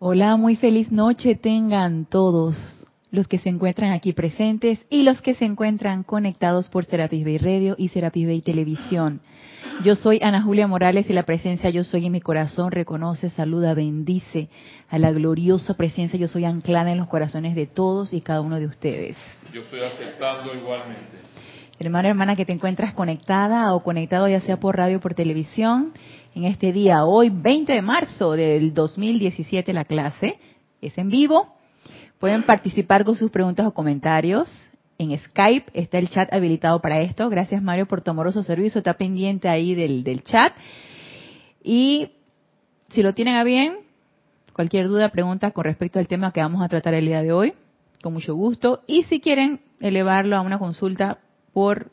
Hola, muy feliz noche tengan todos los que se encuentran aquí presentes y los que se encuentran conectados por Serapis Bay Radio y Serapis Bay Televisión. Yo soy Ana Julia Morales y la presencia Yo Soy en mi corazón reconoce, saluda, bendice a la gloriosa presencia Yo Soy anclada en los corazones de todos y cada uno de ustedes. Yo estoy aceptando igualmente. Hermano, hermana, que te encuentras conectada o conectado ya sea por radio o por televisión, en este día, hoy 20 de marzo del 2017, la clase es en vivo. Pueden participar con sus preguntas o comentarios. En Skype está el chat habilitado para esto. Gracias Mario por tu amoroso servicio. Está pendiente ahí del, del chat. Y si lo tienen a bien, cualquier duda, pregunta con respecto al tema que vamos a tratar el día de hoy, con mucho gusto. Y si quieren elevarlo a una consulta por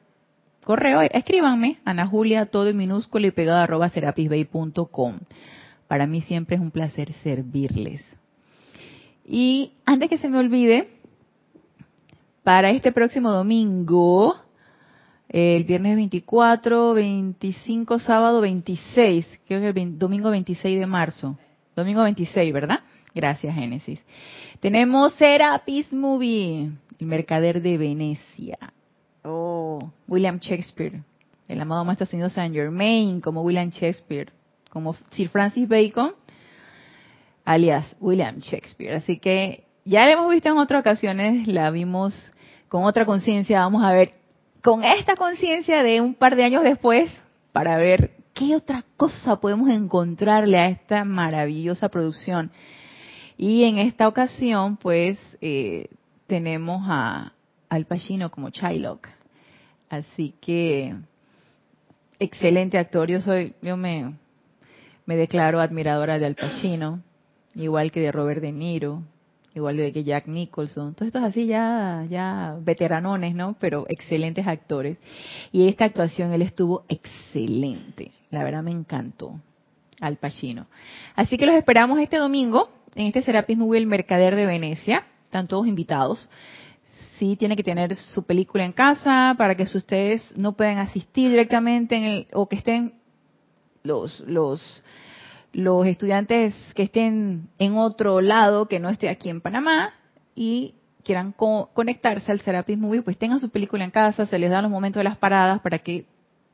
correo, escríbanme, Ana Julia, todo en minúsculo y pegado arroba serapisbay.com. Para mí siempre es un placer servirles. Y antes que se me olvide, para este próximo domingo, el viernes 24, 25, sábado 26, creo que el domingo 26 de marzo. Domingo 26, ¿verdad? Gracias, Génesis. Tenemos Serapis Movie, el mercader de Venecia. Oh, William Shakespeare, el amado Maestro Señor Saint Germain, como William Shakespeare, como Sir Francis Bacon, alias William Shakespeare. Así que ya la hemos visto en otras ocasiones, la vimos con otra conciencia, vamos a ver con esta conciencia de un par de años después para ver qué otra cosa podemos encontrarle a esta maravillosa producción. Y en esta ocasión, pues, eh, tenemos a Al Pacino como Shylock. Así que, excelente actor. Yo soy, yo me, me declaro admiradora de Al Pacino, igual que de Robert De Niro, igual de que Jack Nicholson, todos estos así ya, ya veteranones, ¿no? Pero excelentes actores. Y esta actuación él estuvo excelente. La verdad me encantó. Al Pacino. Así que los esperamos este domingo en este Serapis Movie El Mercader de Venecia. Están todos invitados. Sí, tiene que tener su película en casa para que si ustedes no pueden asistir directamente en el, o que estén los, los, los estudiantes que estén en otro lado, que no esté aquí en Panamá, y quieran co conectarse al Serapis Movie, pues tengan su película en casa, se les dan los momentos de las paradas para que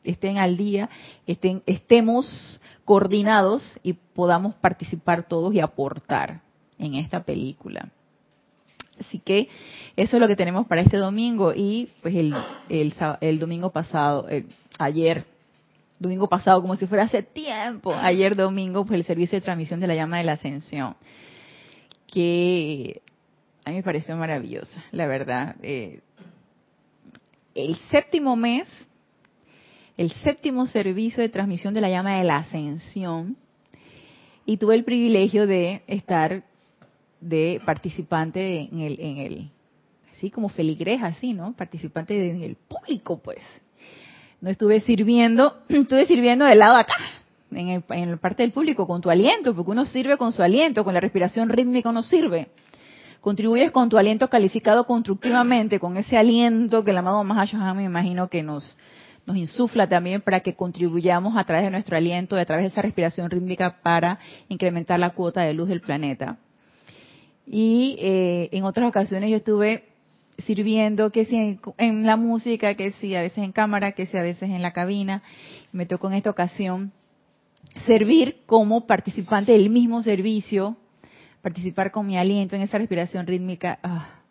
estén al día, estén, estemos coordinados y podamos participar todos y aportar en esta película. Así que eso es lo que tenemos para este domingo y pues el, el, el domingo pasado, el, ayer, domingo pasado como si fuera hace tiempo, ayer domingo, pues el servicio de transmisión de la llama de la ascensión, que a mí me pareció maravillosa, la verdad. Eh, el séptimo mes, el séptimo servicio de transmisión de la llama de la ascensión, y tuve el privilegio de estar de participante en el, en el así como feligreja, así, ¿no? Participante en el público, pues. No estuve sirviendo, estuve sirviendo del lado de acá, en, el, en la parte del público, con tu aliento, porque uno sirve con su aliento, con la respiración rítmica uno sirve. Contribuyes con tu aliento calificado constructivamente, con ese aliento que el amado Mahashohan me imagino que nos, nos insufla también para que contribuyamos a través de nuestro aliento a través de esa respiración rítmica para incrementar la cuota de luz del planeta. Y eh, en otras ocasiones yo estuve sirviendo, que si en, en, la música, que si a veces en cámara, que si a veces en la cabina. Me tocó en esta ocasión servir como participante del mismo servicio, participar con mi aliento en esa respiración rítmica. Ah,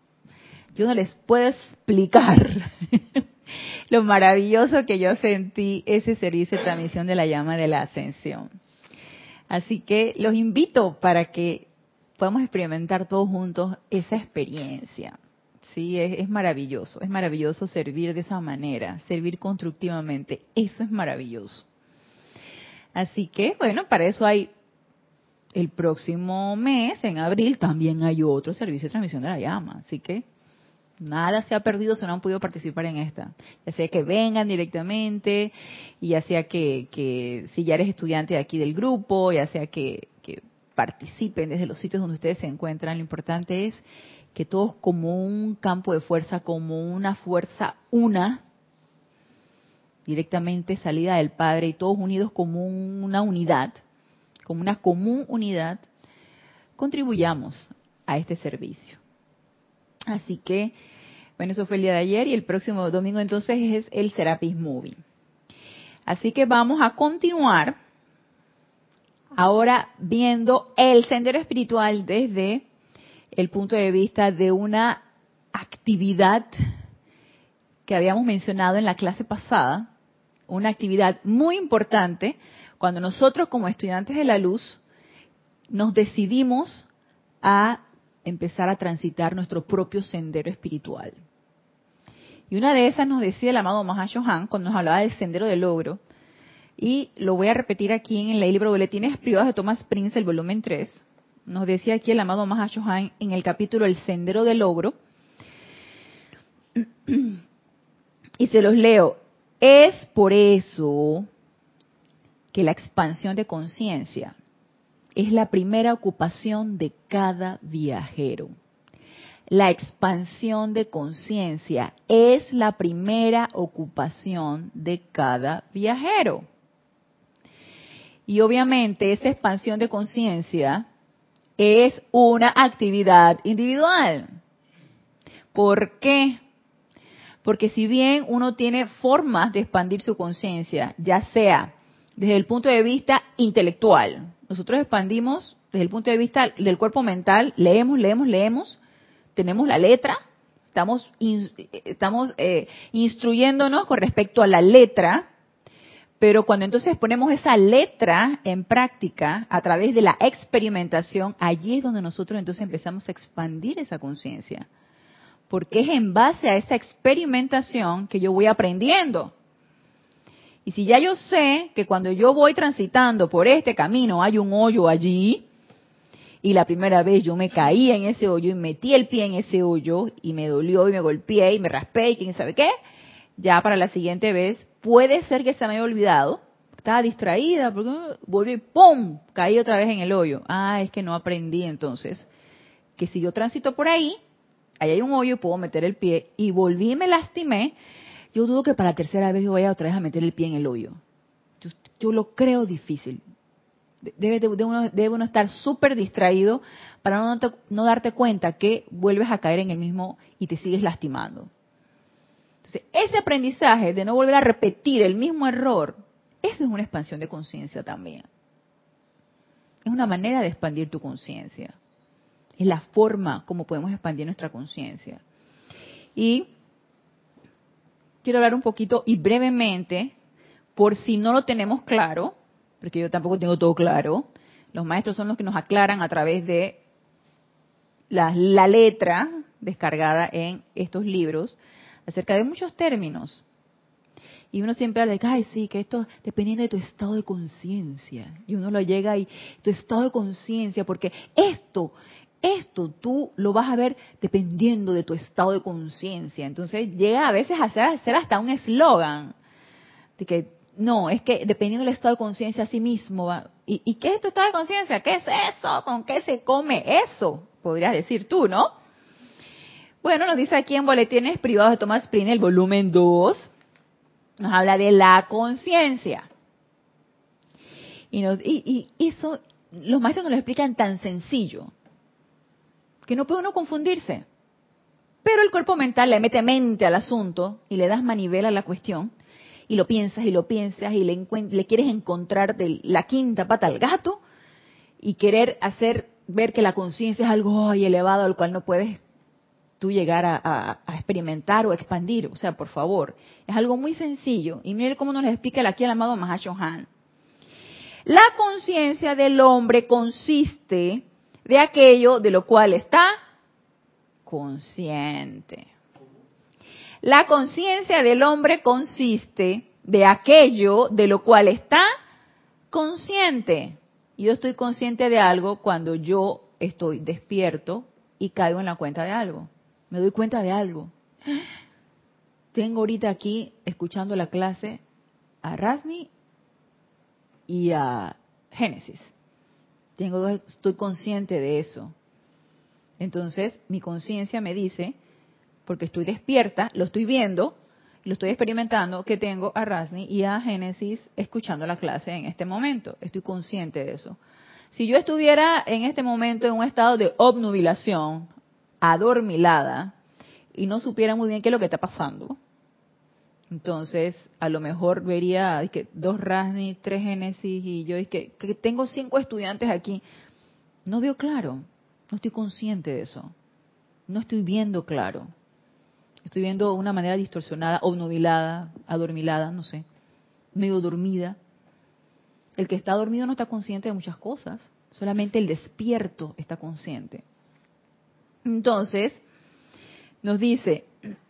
yo no les puedo explicar lo maravilloso que yo sentí ese servicio de transmisión de la llama de la ascensión. Así que los invito para que podamos experimentar todos juntos esa experiencia. Sí, es, es, maravilloso, es maravilloso servir de esa manera, servir constructivamente, eso es maravilloso. Así que, bueno, para eso hay el próximo mes, en abril, también hay otro servicio de transmisión de la llama, así que nada se ha perdido si no han podido participar en esta. Ya sea que vengan directamente, y ya sea que, que si ya eres estudiante de aquí del grupo, ya sea que, participen desde los sitios donde ustedes se encuentran, lo importante es que todos como un campo de fuerza, como una fuerza una, directamente salida del Padre y todos unidos como una unidad, como una común unidad, contribuyamos a este servicio. Así que, bueno, eso fue el día de ayer y el próximo domingo entonces es el Serapis Movie. Así que vamos a continuar ahora viendo el sendero espiritual desde el punto de vista de una actividad que habíamos mencionado en la clase pasada, una actividad muy importante cuando nosotros como estudiantes de la luz nos decidimos a empezar a transitar nuestro propio sendero espiritual. Y una de esas nos decía el amado Mahashohan cuando nos hablaba del sendero del logro. Y lo voy a repetir aquí en el libro Boletines Privados de Thomas Prince, el volumen 3. Nos decía aquí el amado Mahashohan en el capítulo El sendero del logro. Y se los leo. Es por eso que la expansión de conciencia es la primera ocupación de cada viajero. La expansión de conciencia es la primera ocupación de cada viajero. Y obviamente esa expansión de conciencia es una actividad individual. ¿Por qué? Porque si bien uno tiene formas de expandir su conciencia, ya sea desde el punto de vista intelectual, nosotros expandimos desde el punto de vista del cuerpo mental, leemos, leemos, leemos, tenemos la letra, estamos, estamos eh, instruyéndonos con respecto a la letra, pero cuando entonces ponemos esa letra en práctica a través de la experimentación, allí es donde nosotros entonces empezamos a expandir esa conciencia porque es en base a esa experimentación que yo voy aprendiendo. Y si ya yo sé que cuando yo voy transitando por este camino hay un hoyo allí, y la primera vez yo me caí en ese hoyo y metí el pie en ese hoyo y me dolió y me golpeé y me raspé y quién sabe qué, ya para la siguiente vez puede ser que se me haya olvidado, estaba distraída, porque volví y ¡pum! caí otra vez en el hoyo. Ah, es que no aprendí entonces que si yo transito por ahí, ahí hay un hoyo, puedo meter el pie y volví y me lastimé, yo dudo que para la tercera vez yo vaya otra vez a meter el pie en el hoyo. Yo, lo creo difícil. Debe, uno, debe uno, estar súper distraído para no, no darte cuenta que vuelves a caer en el mismo y te sigues lastimando. Ese aprendizaje de no volver a repetir el mismo error, eso es una expansión de conciencia también. Es una manera de expandir tu conciencia es la forma como podemos expandir nuestra conciencia. Y quiero hablar un poquito y brevemente, por si no lo tenemos claro, porque yo tampoco tengo todo claro, los maestros son los que nos aclaran a través de la, letra descargada en estos libros acerca de muchos términos. Y uno siempre habla de que, ay, sí, que esto dependiendo de tu estado de conciencia. Y uno lo llega y tu estado de conciencia, porque esto esto tú lo vas a ver dependiendo de tu estado de conciencia. Entonces llega a veces a ser, hasta un eslogan de que no, es que dependiendo del estado de conciencia a sí mismo va. ¿Y, qué es tu estado de conciencia? ¿Qué es eso? ¿Con qué se come eso? Podrías decir tú, ¿no? Bueno, nos dice aquí en Boletines Privados de Tomás Prin, el volumen 2, nos habla de la conciencia. Y, y, y eso, los maestros nos lo explican tan sencillo que no puede uno confundirse. Pero el cuerpo mental le mete mente al asunto y le das manivela a la cuestión y lo piensas y lo piensas y le, le quieres encontrar de la quinta pata al gato y querer hacer ver que la conciencia es algo elevado al cual no puedes tú llegar a, experimentar o expandir. O sea, por favor, es algo muy sencillo. Y mire cómo nos lo explica aquí el amado Mahashohan. La conciencia del hombre consiste de aquello de lo cual está consciente. La conciencia del hombre consiste de aquello de lo cual está consciente. Yo estoy consciente de algo cuando yo estoy despierto y caigo en la cuenta de algo. Me doy cuenta de algo. Tengo ahorita aquí, escuchando la clase, a Rasni y a Génesis estoy consciente de eso. Entonces, mi conciencia me dice, porque estoy despierta, lo estoy viendo, lo estoy experimentando, que tengo a Rasni y a Génesis escuchando la clase en este momento. Estoy consciente de eso. Si yo estuviera en este momento en un estado de obnubilación, adormilada, y no supiera muy bien qué es lo que está pasando, entonces a lo mejor vería que dos Rasni, tres Génesis, y yo que, que tengo cinco estudiantes aquí. No veo claro, no estoy consciente de eso, no estoy viendo claro. Estoy viendo una manera distorsionada, obnubilada, adormilada, no sé, medio dormida. El que está dormido no está consciente de muchas cosas, solamente el despierto está consciente. Entonces, nos dice,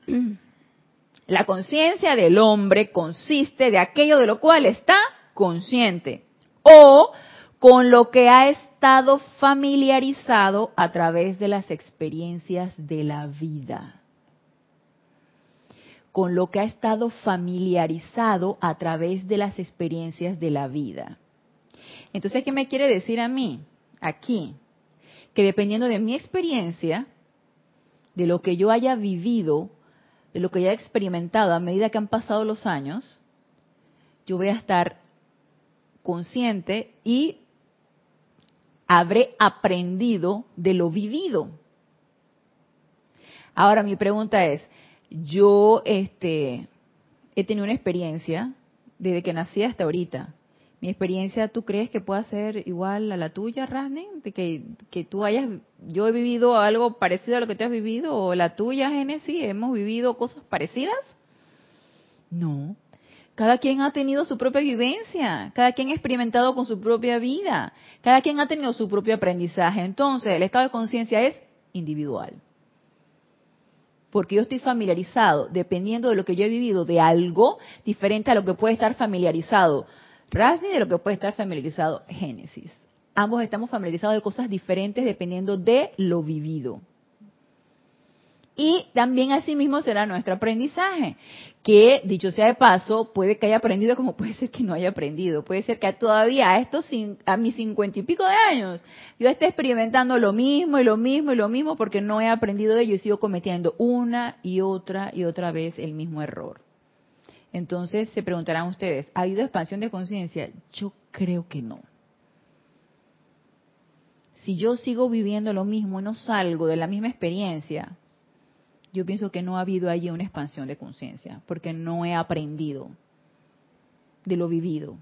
la conciencia del hombre consiste de aquello de lo cual está consciente o con lo que ha estado familiarizado a través de las experiencias de la vida con lo que ha estado familiarizado a través de las experiencias de la vida. Entonces, ¿qué me quiere decir a mí? Aquí, que dependiendo de mi experiencia, de lo que yo haya vivido, de lo que haya experimentado a medida que han pasado los años, yo voy a estar consciente y habré aprendido de lo vivido. Ahora mi pregunta es, yo este, he tenido una experiencia desde que nací hasta ahorita. Mi experiencia, ¿tú crees que pueda ser igual a la tuya, Rasne? De que, que tú hayas, yo he vivido algo parecido a lo que te has vivido, o la tuya, Génesis, hemos vivido cosas parecidas. No. Cada quien ha tenido su propia vivencia, cada quien ha experimentado con su propia vida, cada quien ha tenido su propio aprendizaje. Entonces, el estado de conciencia es individual porque yo estoy familiarizado, dependiendo de lo que yo he vivido, de algo diferente a lo que puede estar familiarizado De lo que puede estar familiarizado Génesis. Ambos estamos familiarizados de cosas diferentes dependiendo de lo vivido. Y también asimismo será nuestro aprendizaje, que dicho sea de paso, puede que haya aprendido como puede ser que no haya aprendido. Puede ser que todavía a estos a mis cincuenta y pico de años yo esté experimentando lo mismo y lo mismo y lo mismo porque no he aprendido de ello y sigo cometiendo una y otra y otra vez el mismo error. Entonces se preguntarán ustedes, ¿ha habido expansión de conciencia? Yo creo que no. Si yo sigo viviendo lo mismo no salgo de la misma experiencia, yo pienso que no ha habido allí una expansión de conciencia, porque no he aprendido de lo vivido.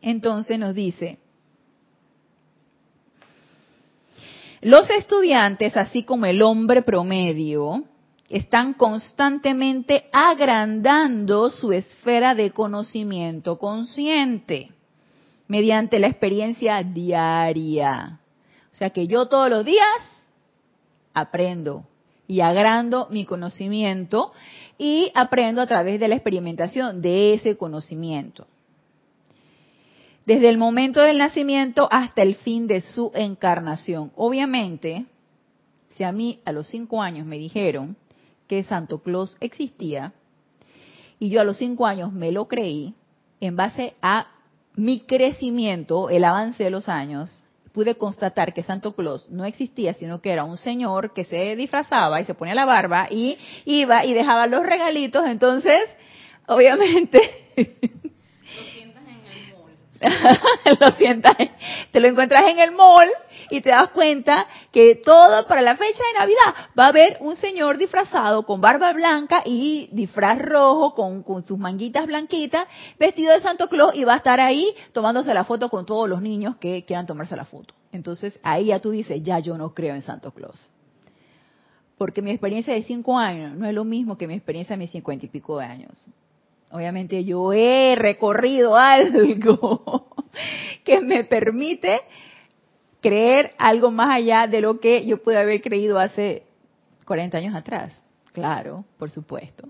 Entonces nos dice, los estudiantes, así como el hombre promedio, están constantemente agrandando su esfera de conocimiento consciente mediante la experiencia diaria. O sea que yo todos los días aprendo, y agrando mi conocimiento y aprendo a través de la experimentación de ese conocimiento. Desde el momento del nacimiento hasta el fin de su encarnación. Obviamente, si a mí a los cinco años me dijeron que Santo Claus existía y yo a los cinco años me lo creí, en base a mi crecimiento, el avance de los años, pude constatar que Santo Claus no existía, sino que era un señor que se disfrazaba y se ponía la barba y iba y dejaba los regalitos, entonces, obviamente... Lo sientas en el mall. lo sientas, te lo encuentras en el mall y te das cuenta que todo para la fecha de Navidad va a haber un señor disfrazado con barba blanca y disfraz rojo con, con sus manguitas blanquitas, vestido de Santo Claus y va a estar ahí tomándose la foto con todos los niños que quieran tomarse la foto. Entonces ahí ya tú dices, ya yo no creo en Santo Claus. Porque mi experiencia de cinco años no es lo mismo que mi experiencia de mis cincuenta y pico de años. Obviamente yo he recorrido algo que me permite creer algo más allá de lo que yo pude haber creído hace 40 años atrás. Claro, por supuesto.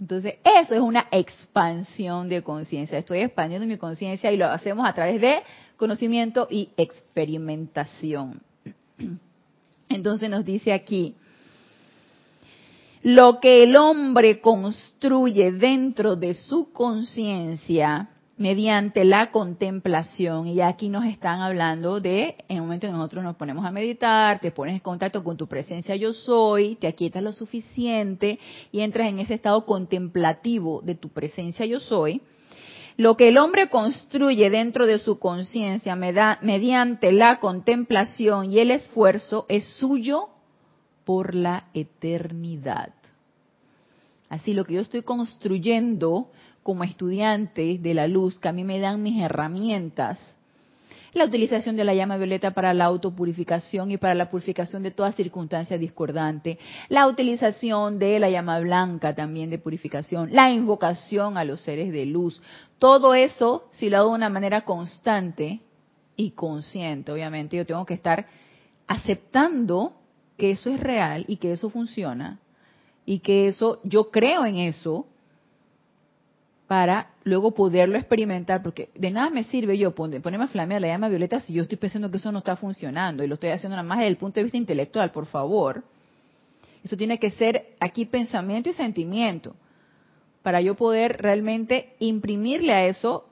Entonces, eso es una expansión de conciencia. Estoy expandiendo mi conciencia y lo hacemos a través de conocimiento y experimentación. Entonces nos dice aquí, lo que el hombre construye dentro de su conciencia mediante la contemplación. Y aquí nos están hablando de, en el momento en que nosotros nos ponemos a meditar, te pones en contacto con tu presencia yo soy, te aquietas lo suficiente y entras en ese estado contemplativo de tu presencia yo soy. Lo que el hombre construye dentro de su conciencia mediante la contemplación y el esfuerzo es suyo por la eternidad. Así lo que yo estoy construyendo como estudiante de la luz, que a mí me dan mis herramientas, la utilización de la llama violeta para la autopurificación y para la purificación de toda circunstancia discordante, la utilización de la llama blanca también de purificación, la invocación a los seres de luz, todo eso, si lo hago de una manera constante y consciente, obviamente, yo tengo que estar aceptando que eso es real y que eso funciona y que eso, yo creo en eso, para luego poderlo experimentar, porque de nada me sirve yo ponerme a flamear la llama violeta si yo estoy pensando que eso no está funcionando y lo estoy haciendo nada más desde el punto de vista intelectual, por favor. Eso tiene que ser aquí pensamiento y sentimiento, para yo poder realmente imprimirle a eso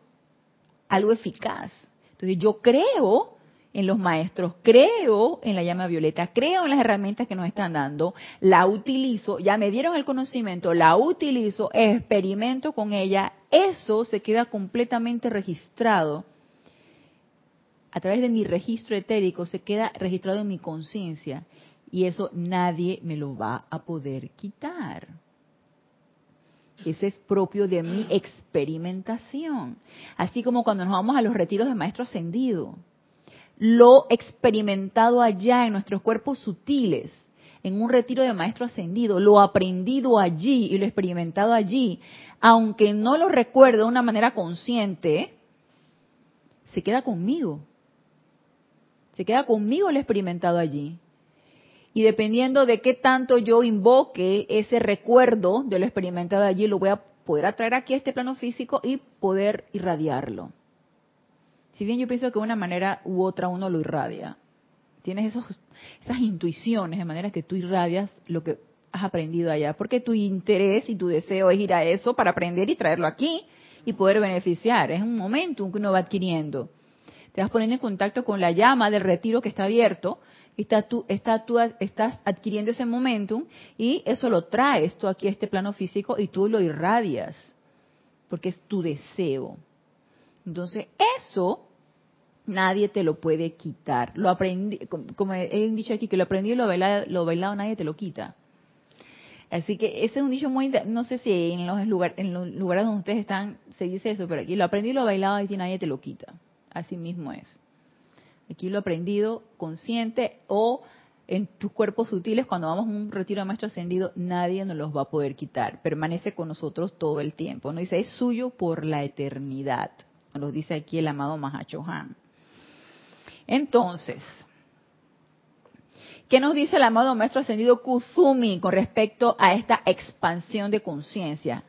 algo eficaz. Entonces yo creo en los maestros, creo en la llama violeta, creo en las herramientas que nos están dando, la utilizo, ya me dieron el conocimiento, la utilizo, experimento con ella, eso se queda completamente registrado. A través de mi registro etérico se queda registrado en mi conciencia y eso nadie me lo va a poder quitar. Ese es propio de mi experimentación. Así como cuando nos vamos a los retiros de maestro ascendido lo experimentado allá en nuestros cuerpos sutiles, en un retiro de maestro ascendido, lo aprendido allí y lo experimentado allí, aunque no lo recuerdo de una manera consciente, se queda conmigo. Se queda conmigo lo experimentado allí. Y dependiendo de qué tanto yo invoque ese recuerdo de lo experimentado allí, lo voy a poder atraer aquí a este plano físico y poder irradiarlo. Si bien yo pienso que de una manera u otra uno lo irradia, tienes esos, esas intuiciones de manera que tú irradias lo que has aprendido allá, porque tu interés y tu deseo es ir a eso para aprender y traerlo aquí y poder beneficiar. Es un momento que uno va adquiriendo. Te vas poniendo en contacto con la llama del retiro que está abierto, está tú, está, estás adquiriendo ese momentum y eso lo traes tú aquí a este plano físico y tú lo irradias, porque es tu deseo. Entonces, eso nadie te lo puede quitar. Lo aprendí, como he dicho aquí, que lo aprendí y lo bailado, bailado nadie te lo quita. Así que ese es un dicho muy, no sé si en los, lugar, en los lugares donde ustedes están se dice eso, pero aquí lo aprendí y lo bailado y nadie te lo quita. Así mismo es. Aquí lo aprendido consciente o en tus cuerpos sutiles, cuando vamos a un retiro de maestro ascendido, nadie nos los va a poder quitar. Permanece con nosotros todo el tiempo. No dice, es suyo por la eternidad. Nos lo dice aquí el amado Mahacho Han. Entonces, ¿qué nos dice el amado Maestro Ascendido Kuzumi con respecto a esta expansión de conciencia?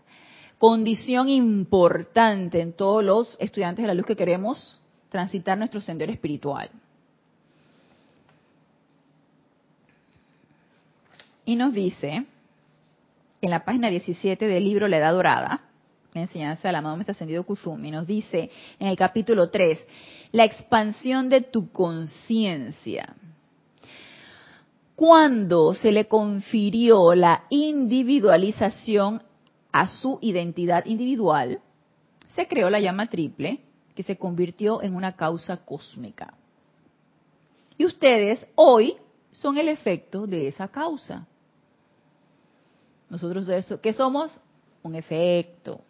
Condición importante en todos los estudiantes de la luz que queremos transitar nuestro sendero espiritual. Y nos dice, en la página 17 del libro La Edad Dorada, la enseñanza del amado Maestro Ascendido Kuzumi, nos dice en el capítulo 3, la expansión de tu conciencia. Cuando se le confirió la individualización a su identidad individual, se creó la llama triple que se convirtió en una causa cósmica. Y ustedes hoy son el efecto de esa causa. Nosotros ¿qué somos? Un efecto.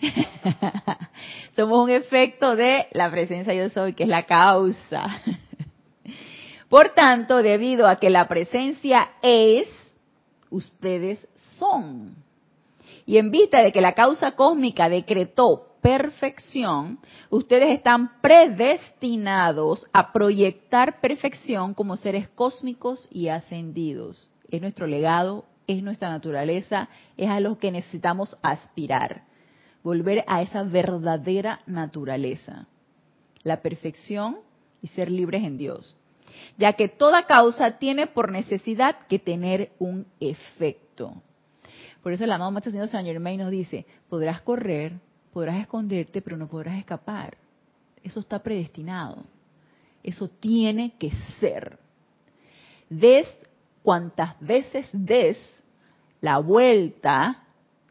Somos un efecto de la presencia yo soy, que es la causa. Por tanto, debido a que la presencia es, ustedes son. Y en vista de que la causa cósmica decretó perfección, ustedes están predestinados a proyectar perfección como seres cósmicos y ascendidos. Es nuestro legado, es nuestra naturaleza, es a lo que necesitamos aspirar volver a esa verdadera naturaleza, la perfección y ser libres en Dios, ya que toda causa tiene por necesidad que tener un efecto. Por eso el amado Maestro Señor San Germain nos dice, podrás correr, podrás esconderte, pero no podrás escapar. Eso está predestinado. Eso tiene que ser. Des cuantas veces des la vuelta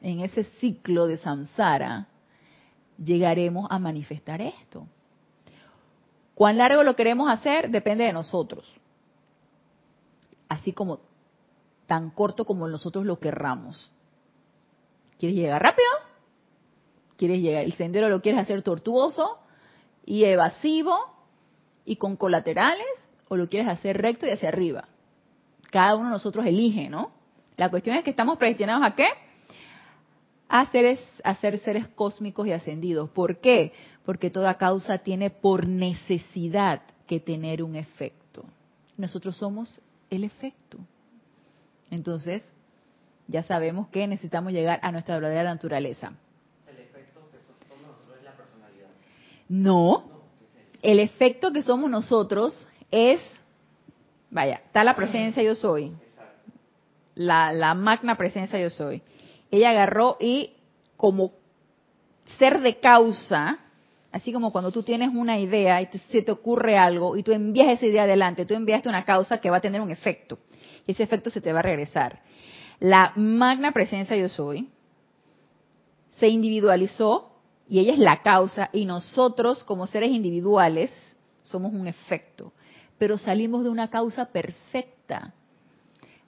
en ese ciclo de samsara, llegaremos a manifestar esto. ¿Cuán largo lo queremos hacer? Depende de nosotros. Así como tan corto como nosotros lo querramos. ¿Quieres llegar rápido? ¿Quieres llegar? El sendero lo quieres hacer tortuoso y evasivo y con colaterales o lo quieres hacer recto y hacia arriba. Cada uno de nosotros elige, ¿no? La cuestión es que estamos predestinados a qué? A, seres, a ser seres cósmicos y ascendidos. ¿Por qué? Porque toda causa tiene por necesidad que tener un efecto. Nosotros somos el efecto. Entonces, ya sabemos que necesitamos llegar a nuestra verdadera naturaleza. ¿El efecto que somos nosotros es la personalidad? No. El efecto que somos nosotros es, vaya, está la presencia yo soy. La, la magna presencia yo soy. Ella agarró y como ser de causa, así como cuando tú tienes una idea y se te ocurre algo y tú envías esa idea adelante, tú enviaste una causa que va a tener un efecto. Y ese efecto se te va a regresar. La magna presencia yo soy se individualizó y ella es la causa y nosotros como seres individuales somos un efecto. Pero salimos de una causa perfecta.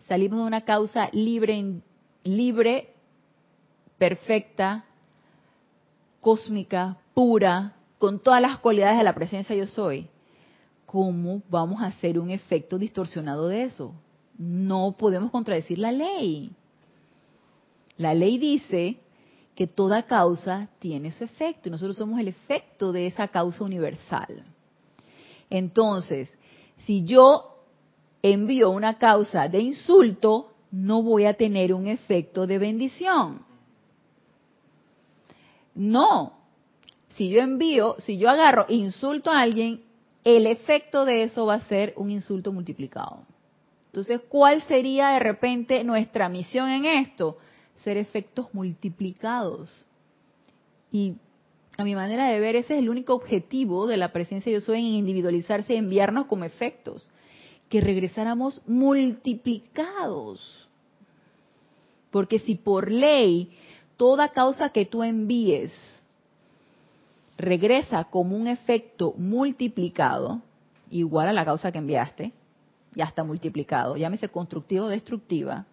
Salimos de una causa libre, libre, perfecta, cósmica, pura, con todas las cualidades de la presencia yo soy. ¿Cómo vamos a hacer un efecto distorsionado de eso? no podemos contradecir la ley. La ley dice que toda causa tiene su efecto y nosotros somos el efecto de esa causa universal. Entonces, si yo envío una causa de insulto, no voy a tener un efecto de bendición. No. Si yo envío, si yo agarro insulto a alguien, el efecto de eso va a ser un insulto multiplicado. Entonces, ¿cuál sería de repente nuestra misión en esto? Ser efectos multiplicados. Y a mi manera de ver, ese es el único objetivo de la presencia de yo en individualizarse y enviarnos como efectos. Que regresáramos multiplicados. Porque si por ley toda causa que tú envíes regresa como un efecto multiplicado, igual a la causa que enviaste, ya está multiplicado, llámese constructiva o destructiva.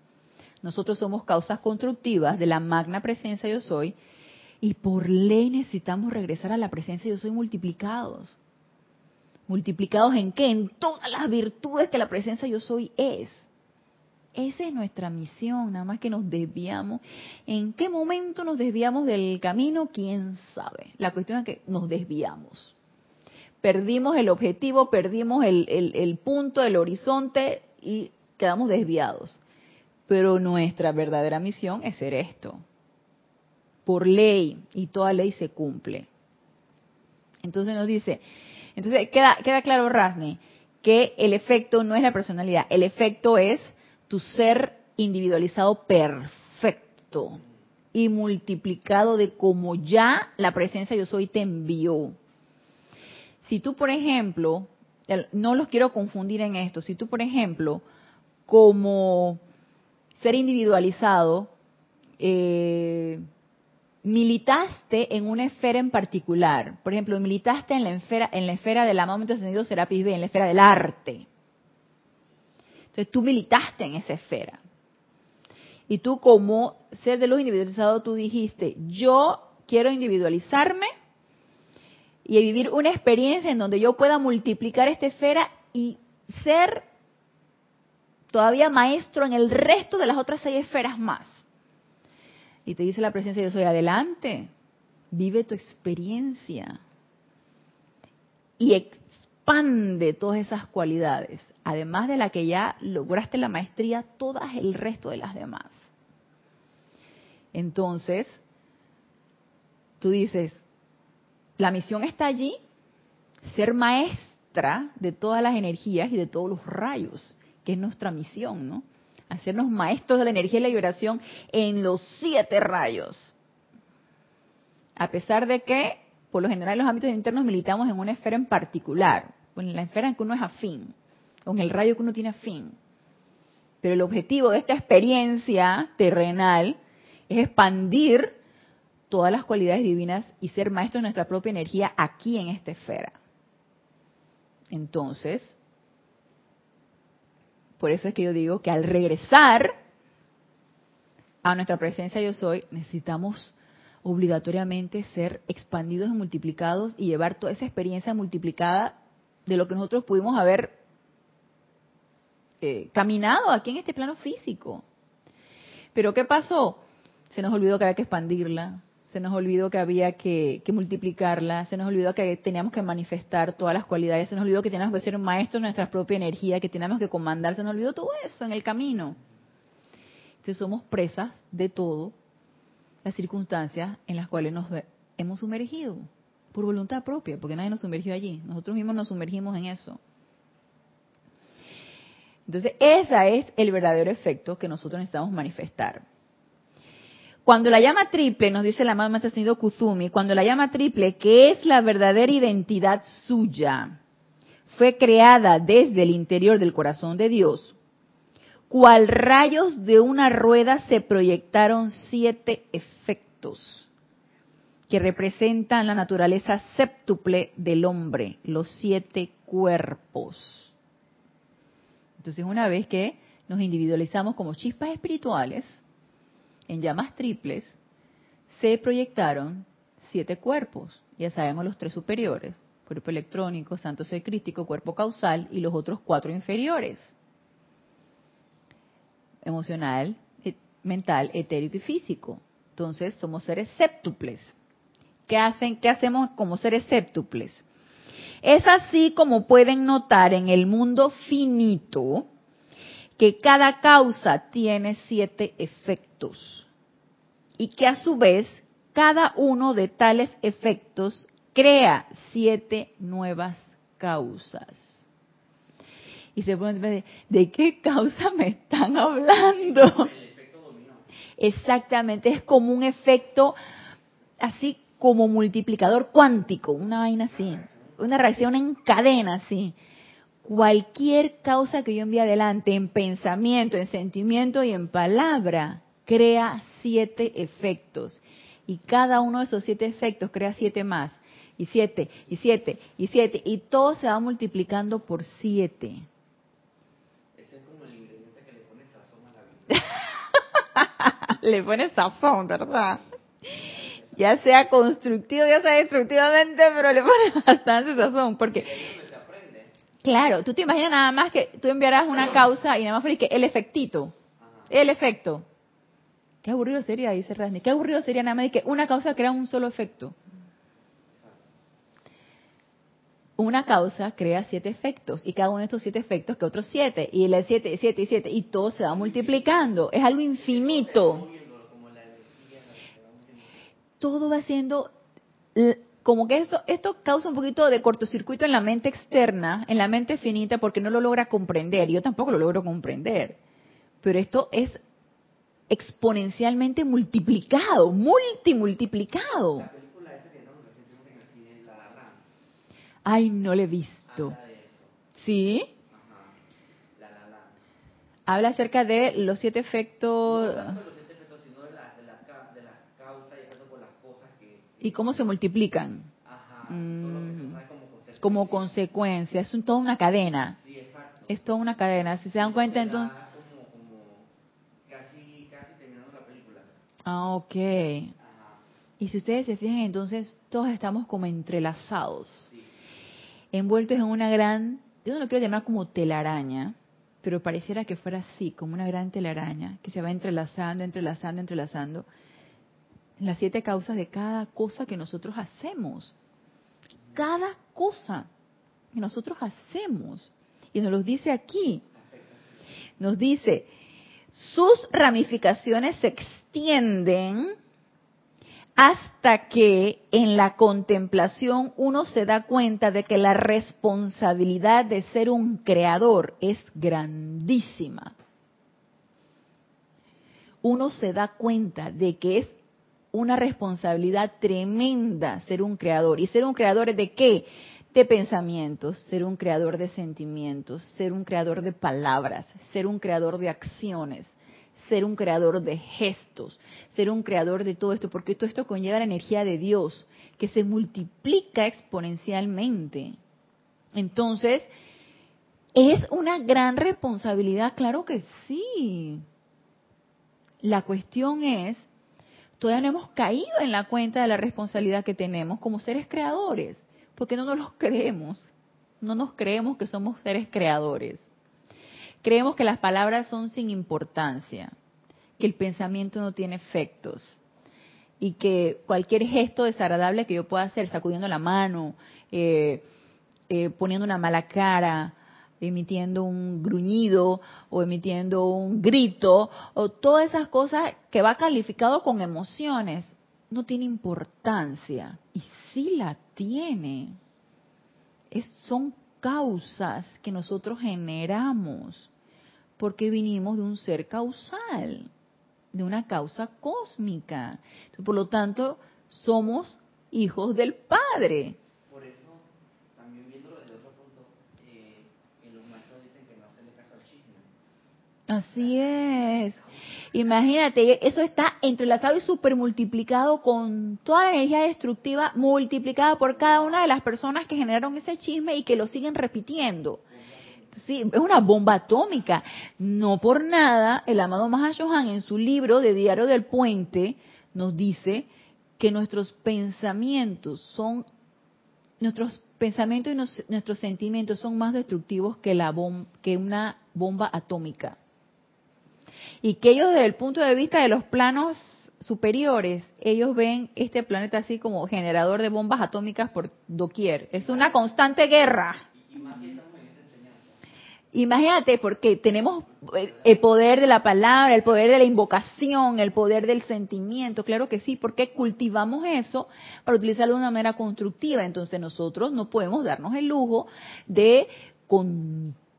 Nosotros somos causas constructivas de la magna presencia yo soy y por ley necesitamos regresar a la presencia yo soy multiplicados. ¿Multiplicados en qué? En todas las virtudes que la presencia yo soy es. Esa es nuestra misión, nada más que nos desviamos. ¿En qué momento nos desviamos del camino? ¿Quién sabe? La cuestión es que nos desviamos perdimos el objetivo, perdimos el, punto del horizonte y quedamos desviados. Pero nuestra verdadera misión es ser esto. Por ley, y toda ley se cumple. Entonces nos dice, entonces queda, queda claro, Rasni, que el efecto no es la personalidad, el efecto es tu ser individualizado perfecto y multiplicado de como ya la presencia yo soy te envió. Si tú, por ejemplo, no los quiero confundir en esto, si tú, por ejemplo, como ser individualizado, eh, militaste en una esfera en particular, por ejemplo, militaste en la esfera, en la esfera del amado ascendido Serapis B, en la esfera del arte. Entonces tú militaste en esa esfera. Y tú como ser de luz individualizado, tú dijiste, yo quiero individualizarme y vivir una experiencia en donde yo pueda multiplicar esta esfera y ser todavía maestro en el resto de las otras seis esferas más. Y te dice la presencia, yo soy adelante, vive tu experiencia y expande todas esas cualidades, además de la que ya lograste la maestría, todas el resto de las demás. Entonces, tú dices, la misión está allí, ser maestra de todas las energías y de todos los rayos, que es nuestra misión, ¿no? Hacernos maestros de la energía y la vibración en los siete rayos. A pesar de que, por lo general, en los ámbitos internos militamos en una esfera en particular, en la esfera en que uno es afín, en el rayo que uno tiene afín. Pero el objetivo de esta experiencia terrenal es expandir todas las cualidades divinas y ser maestros de nuestra propia energía aquí en esta esfera. Entonces, por eso es que yo digo que al regresar a nuestra presencia yo soy, necesitamos obligatoriamente ser expandidos y multiplicados y llevar toda esa experiencia multiplicada de lo que nosotros pudimos haber eh, caminado aquí en este plano físico. Pero ¿qué pasó? Se nos olvidó que había que expandirla, se nos olvidó que había que, multiplicarla, se nos olvidó que teníamos que manifestar todas las cualidades, se nos olvidó que teníamos que ser maestros de nuestra propia energía, que teníamos que comandar, se nos olvidó todo eso en el camino. Entonces somos presas de todo las circunstancias en las cuales nos hemos sumergido por voluntad propia, porque nadie nos sumergió allí, nosotros mismos nos sumergimos en eso. Entonces, ese es el verdadero efecto que nosotros necesitamos manifestar. Cuando la llama triple, nos dice la mamá Ascendido Kuzumi, cuando la llama triple, que es la verdadera identidad suya, fue creada desde el interior del corazón de Dios, cual rayos de una rueda se proyectaron siete efectos que representan la naturaleza séptuple del hombre, los siete cuerpos. Entonces, una vez que nos individualizamos como chispas espirituales, en llamas triples, se proyectaron siete cuerpos. Ya sabemos los tres superiores, cuerpo electrónico, santo ser crístico, cuerpo causal y los otros cuatro inferiores. Emocional, e, mental, etérico y físico. Entonces somos seres séptuples. ¿Qué, hacen, ¿Qué hacemos como seres séptuples? Es así como pueden notar en el mundo finito que cada causa tiene siete efectos y que a su vez cada uno de tales efectos crea siete nuevas causas. Y se pone ¿de qué causa me están hablando? Exactamente, es como un efecto así como multiplicador cuántico, una vaina así, una reacción en cadena así cualquier causa que yo envíe adelante en pensamiento, en sentimiento y en palabra, crea siete efectos. Y cada uno de esos siete efectos crea siete más. Y siete, y siete, y siete. Y todo se va multiplicando por siete. Ese es como el ingrediente que le pone sazón a la vida. le pone sazón, ¿verdad? Ya sea constructivo, ya sea destructivamente, pero le pone bastante sazón. Porque Claro, tú te imaginas nada más que tú enviarás una causa y nada más que el efectito, el efecto. Qué aburrido sería, dice Rasni. Qué aburrido sería nada más que una causa crea un solo efecto. Una causa crea siete efectos y cada uno de estos siete efectos que otros siete y el siete, siete y siete y todo se va multiplicando. Es algo infinito. Todo va siendo como que esto, esto causa un poquito de cortocircuito en la mente externa, en la mente finita, porque no lo logra comprender. Yo tampoco lo logro comprender. Pero esto es exponencialmente multiplicado, multimultiplicado. Ay, no le he visto. ¿Sí? Habla acerca de los siete efectos. Y cómo se multiplican. Mm. como, consecuencia. Es toda una cadena. Es toda una cadena. Si se dan cuenta, entonces. Ah, ok. Y si ustedes se fijan, entonces todos estamos como entrelazados, envueltos en una gran, yo no lo quiero llamar como telaraña, pero pareciera que fuera así, como una gran telaraña, que se va entrelazando, entrelazando, entrelazando las siete causas de cada cosa que nosotros hacemos. Cada cosa que nosotros hacemos. Y nos lo dice aquí. Nos dice, sus ramificaciones se extienden hasta que en la contemplación uno se da cuenta de que la responsabilidad de ser un creador es grandísima. Uno se da cuenta de que es una responsabilidad tremenda ser un creador. ¿Y ser un creador de qué? De pensamientos, ser un creador de sentimientos, ser un creador de palabras, ser un creador de acciones, ser un creador de gestos, ser un creador de todo esto, porque todo esto conlleva la energía de Dios, que se multiplica exponencialmente. Entonces, ¿es una gran responsabilidad? Claro que sí. La cuestión es, todavía no hemos caído en la cuenta de la responsabilidad que tenemos como seres creadores, porque no nos los creemos, no nos creemos que somos seres creadores. Creemos que las palabras son sin importancia, que el pensamiento no tiene efectos y que cualquier gesto desagradable que yo pueda hacer, sacudiendo la mano, eh, eh, poniendo una mala cara, emitiendo un gruñido o emitiendo un grito o todas esas cosas que va calificado con emociones, no tiene importancia. Y sí la tiene. Son causas que nosotros generamos porque vinimos de un ser causal, de una causa cósmica. por lo tanto, somos hijos del Padre. Por eso, también viéndolo desde otro punto, eh, los maestros dicen que no hacerle caso al chisme. Así es. Imagínate, eso está entrelazado y super multiplicado con toda la energía destructiva multiplicada por cada una de las personas que generaron ese chisme y que lo siguen repitiendo. Sí, es una bomba atómica. No por nada, el amado Mahashohan en su libro de Diario del Puente nos dice que nuestros pensamientos son, nuestros pensamientos y nuestros sentimientos son más destructivos que, la que una bomba atómica. Y que ellos desde el punto de vista de los planos superiores, ellos ven este planeta así como generador de bombas atómicas por doquier. Es una constante guerra. Imagínate, porque tenemos el poder de la palabra, el poder de la invocación, el poder del sentimiento, claro que sí, porque cultivamos eso para utilizarlo de una manera constructiva. Entonces nosotros no podemos darnos el lujo de,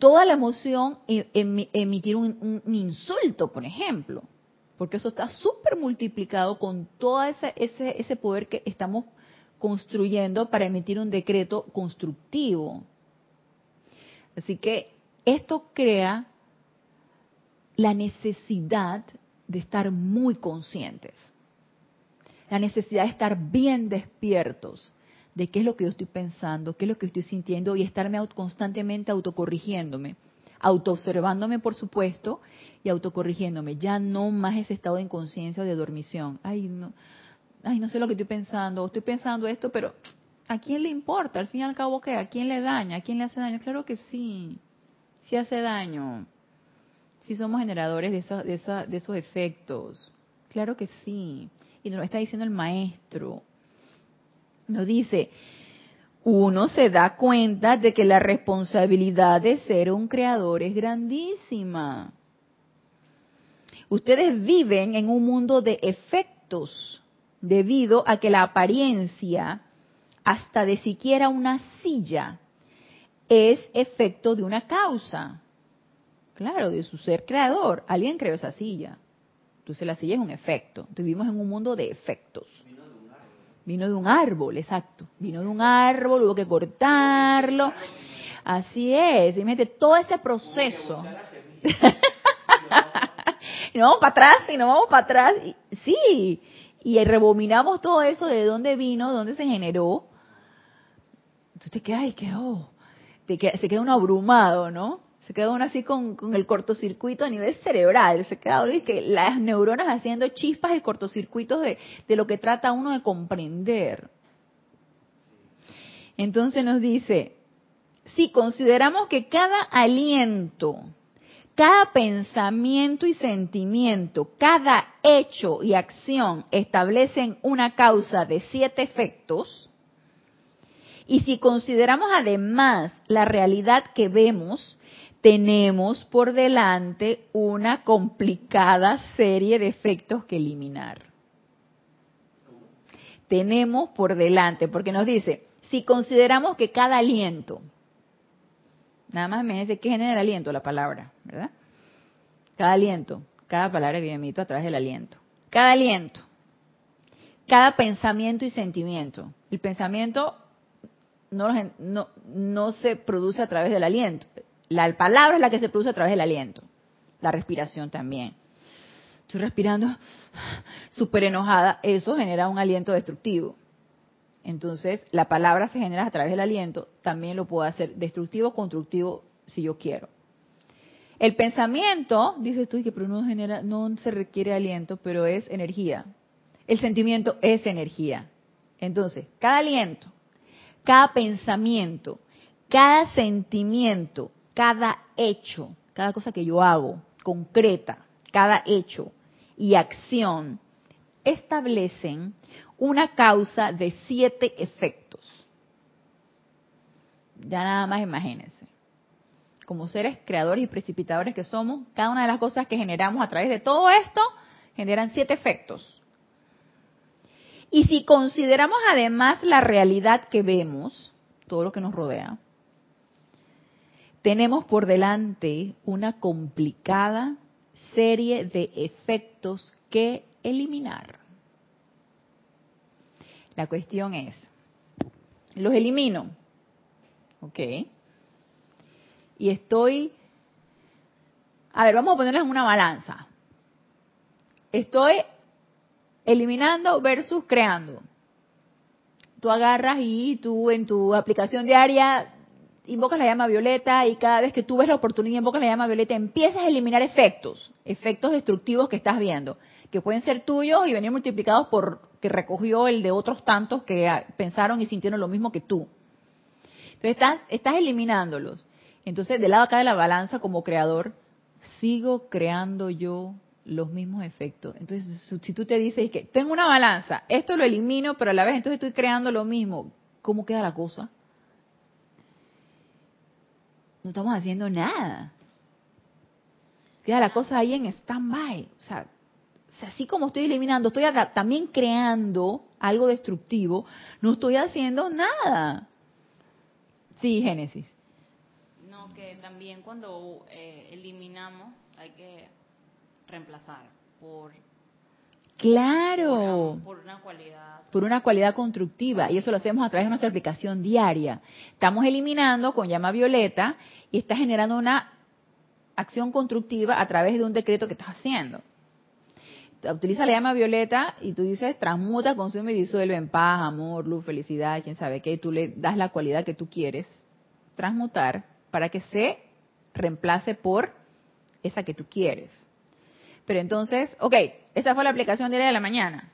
toda la emoción, e, emitir un, insulto, por ejemplo, porque eso está súper multiplicado con todo ese, ese, ese poder que estamos construyendo para emitir un decreto constructivo. Así que esto crea la necesidad de estar muy conscientes, la necesidad de estar bien despiertos de qué es lo que yo estoy pensando, qué es lo que estoy sintiendo y estarme constantemente autocorrigiéndome, autoobservándome por supuesto y autocorrigiéndome, ya no más ese estado de inconsciencia o de dormición. Ay, no, ay, no sé lo que estoy pensando, estoy pensando esto, pero ¿a quién le importa? Al fin y al cabo, ¿qué? ¿A quién le daña? ¿A quién le hace daño? Claro que sí si hace daño, si somos generadores de esos, de, de esos efectos. Claro que sí. Y nos lo está diciendo el maestro. Nos dice, uno se da cuenta de que la responsabilidad de ser un creador es grandísima. Ustedes viven en un mundo de efectos debido a que la apariencia, hasta de siquiera una silla, es efecto de una causa. Claro, de su ser creador. Alguien creó esa silla. Entonces la silla es un efecto. Vivimos en un mundo de efectos. Vino de un árbol, exacto. Vino de un árbol, hubo que cortarlo. Así es. Imagínate todo ese proceso. y nos vamos para atrás, y nos vamos para atrás. sí. Y rebominamos todo eso de dónde vino, de dónde se generó. Entonces te quedas y que, oh, se queda uno abrumado, ¿no? Se queda uno así con, el cortocircuito a nivel cerebral, se queda uno que las neuronas haciendo chispas y cortocircuitos de, de lo que trata uno de comprender. Entonces nos dice, si consideramos que cada aliento, cada pensamiento y sentimiento, cada hecho y acción establecen una causa de siete efectos, y si consideramos además la realidad que vemos, tenemos por delante una complicada serie de efectos que eliminar. Tenemos por delante, porque nos dice, si consideramos que cada aliento, nada más me dice qué genera el aliento, la palabra, ¿verdad? Cada aliento, cada palabra que yo emito a través del aliento. Cada aliento, cada pensamiento y sentimiento. El pensamiento no, no se produce a través del aliento. La palabra es la que se produce a través del aliento. La respiración también. estoy respirando súper enojada, eso genera un aliento destructivo. Entonces, la palabra se genera a través del aliento, también lo puedo hacer destructivo constructivo si yo quiero. El pensamiento, dices tú, que pero no, genera, no se requiere aliento, pero es energía. El sentimiento es energía. Entonces, cada aliento, cada pensamiento, cada sentimiento, cada hecho, cada cosa que yo hago, concreta, cada hecho y acción, establecen una causa de siete efectos. Ya nada más imagínense. Como seres creadores y precipitadores que somos, cada una de las cosas que generamos a través de todo esto generan siete efectos. Y si consideramos además la realidad que vemos, todo lo que nos rodea, tenemos por delante una complicada serie de efectos que eliminar. La cuestión es, los elimino, ¿ok? Y estoy, a ver, vamos a ponerlas en una balanza. Estoy eliminando versus creando. Tú agarras y tú en tu aplicación diaria invocas la llama violeta y cada vez que tú ves la oportunidad invocas la llama violeta, empiezas a eliminar efectos, efectos destructivos que estás viendo, que pueden ser tuyos y venir multiplicados por que recogió el de otros tantos que pensaron y sintieron lo mismo que tú. Entonces estás, estás eliminándolos. Entonces, del lado acá de la balanza como creador, sigo creando yo los mismos efectos. Entonces, si tú te dices que tengo una balanza, esto lo elimino, pero a la vez entonces estoy creando lo mismo, ¿cómo queda la cosa? No estamos haciendo nada. Queda la cosa ahí en stand-by. O sea, así como estoy eliminando, estoy también creando algo destructivo, no estoy haciendo nada. Sí, Génesis. No, que también cuando eh, eliminamos hay que reemplazar por Claro. Por una, cualidad. Por una cualidad constructiva. Y eso lo hacemos a través de nuestra aplicación diaria. Estamos eliminando con llama violeta y está generando una acción constructiva a través de un decreto que estás haciendo. Utiliza la llama violeta y tú dices transmuta, consume y disuelve en paz, amor, luz, felicidad, quién sabe qué. Tú le das la cualidad que tú quieres transmutar para que se reemplace por esa que tú quieres. Pero entonces, ok, esta fue la aplicación diaria de la mañana.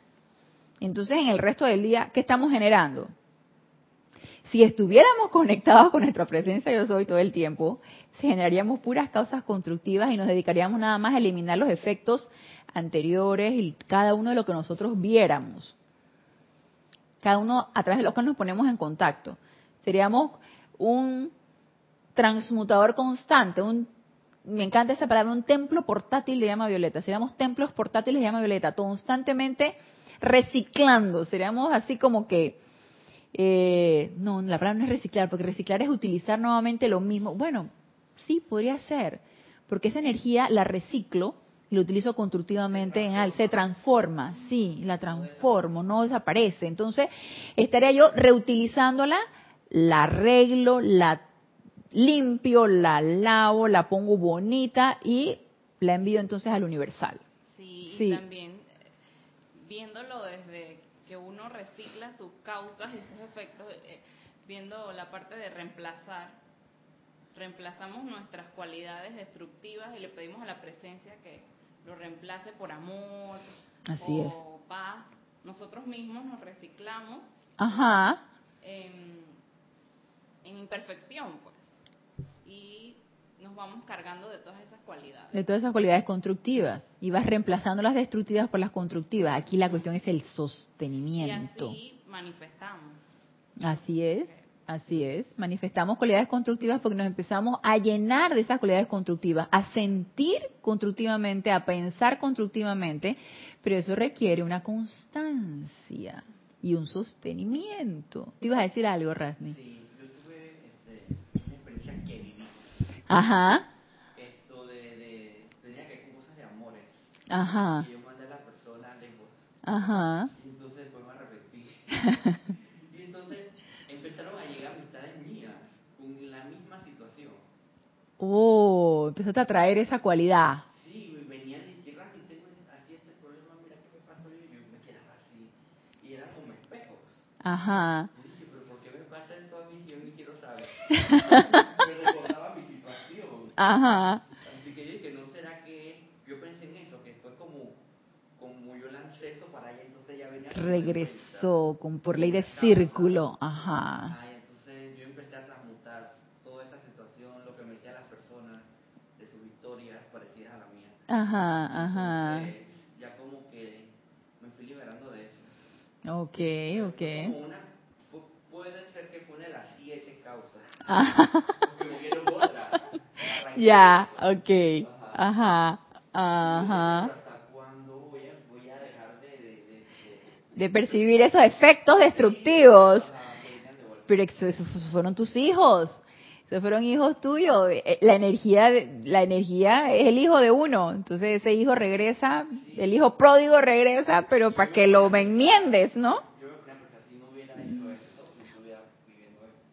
Entonces, en el resto del día, ¿qué estamos generando? Si estuviéramos conectados con nuestra presencia yo soy todo el tiempo, generaríamos puras causas constructivas y nos dedicaríamos nada más a eliminar los efectos anteriores y cada uno de lo que nosotros viéramos. Cada uno a través de los que nos ponemos en contacto. Seríamos un transmutador constante, un me encanta esa palabra, un templo portátil de llama violeta. Seríamos templos portátiles de llama violeta, constantemente reciclando. Seríamos así como que, eh, no, la palabra no es reciclar, porque reciclar es utilizar nuevamente lo mismo. Bueno, sí, podría ser, porque esa energía la reciclo y la utilizo constructivamente en algo, se transforma, sí, la transformo, no desaparece. Entonces, estaría yo reutilizándola, la arreglo, la limpio, la lavo, la pongo bonita y la envío entonces al universal. Sí, y también eh, viéndolo desde que uno recicla sus causas y sus efectos, eh, viendo la parte de reemplazar, reemplazamos nuestras cualidades destructivas y le pedimos a la presencia que lo reemplace por amor o paz. Nosotros mismos nos reciclamos Ajá. En, en imperfección, pues y nos vamos cargando de todas esas cualidades. De todas esas cualidades constructivas. Y vas reemplazando las destructivas por las constructivas. Aquí la cuestión es el sostenimiento. Y así manifestamos. Así es, así es. Manifestamos cualidades constructivas porque nos empezamos a llenar de esas cualidades constructivas, a sentir constructivamente, a pensar constructivamente, pero eso requiere una constancia y un sostenimiento. ¿Te ibas a decir algo, Rasmi? Sí. Ajá. Esto de, de tenía que hacer cosas de amores. Ajá. Y yo mandé a la persona lejos. Ajá. Y entonces después me arrepentí. y entonces empezaron a llegar amistades mías con la misma situación. Oh, empezaste a traer esa cualidad. Sí, venían y que Randy, tengo este, así este problema, mira qué me pasó. Y yo me quedaba así. Y eran como espejos. Ajá. Dije, pero ¿por qué me pasa esto a mí yo ni quiero saber? Ajá. Así que yo dije, ¿no será que yo pensé en eso? Que fue como, como yo lancé eso para allá, entonces ella venía... Regresó con, por ley de círculo. Ajá. Ay, entonces yo empecé a transmutar toda esta situación, lo que me decían las personas de sus historias parecidas a la mía. Ajá, ajá. Entonces, ya como que me fui liberando de eso. Ok, ok. Como una, pu- puede ser que fue una de las siete causas. Ajá. Porque hubieron otras. Arranqué Ya, ok. Ajá, ajá. Pero ¿Hasta cuándo voy a, voy a dejar de, de, de, de- De percibir esos efectos destructivos. Pero eso, eso fueron tus hijos. Esos fueron hijos tuyos. Eh, La energía, la energía es el hijo de uno. Entonces ese hijo regresa, el hijo pródigo regresa, pero para que lo enmiendes, ¿no? Yo me ponía porque así no hubiera hecho esto, no estuviera viviendo esto.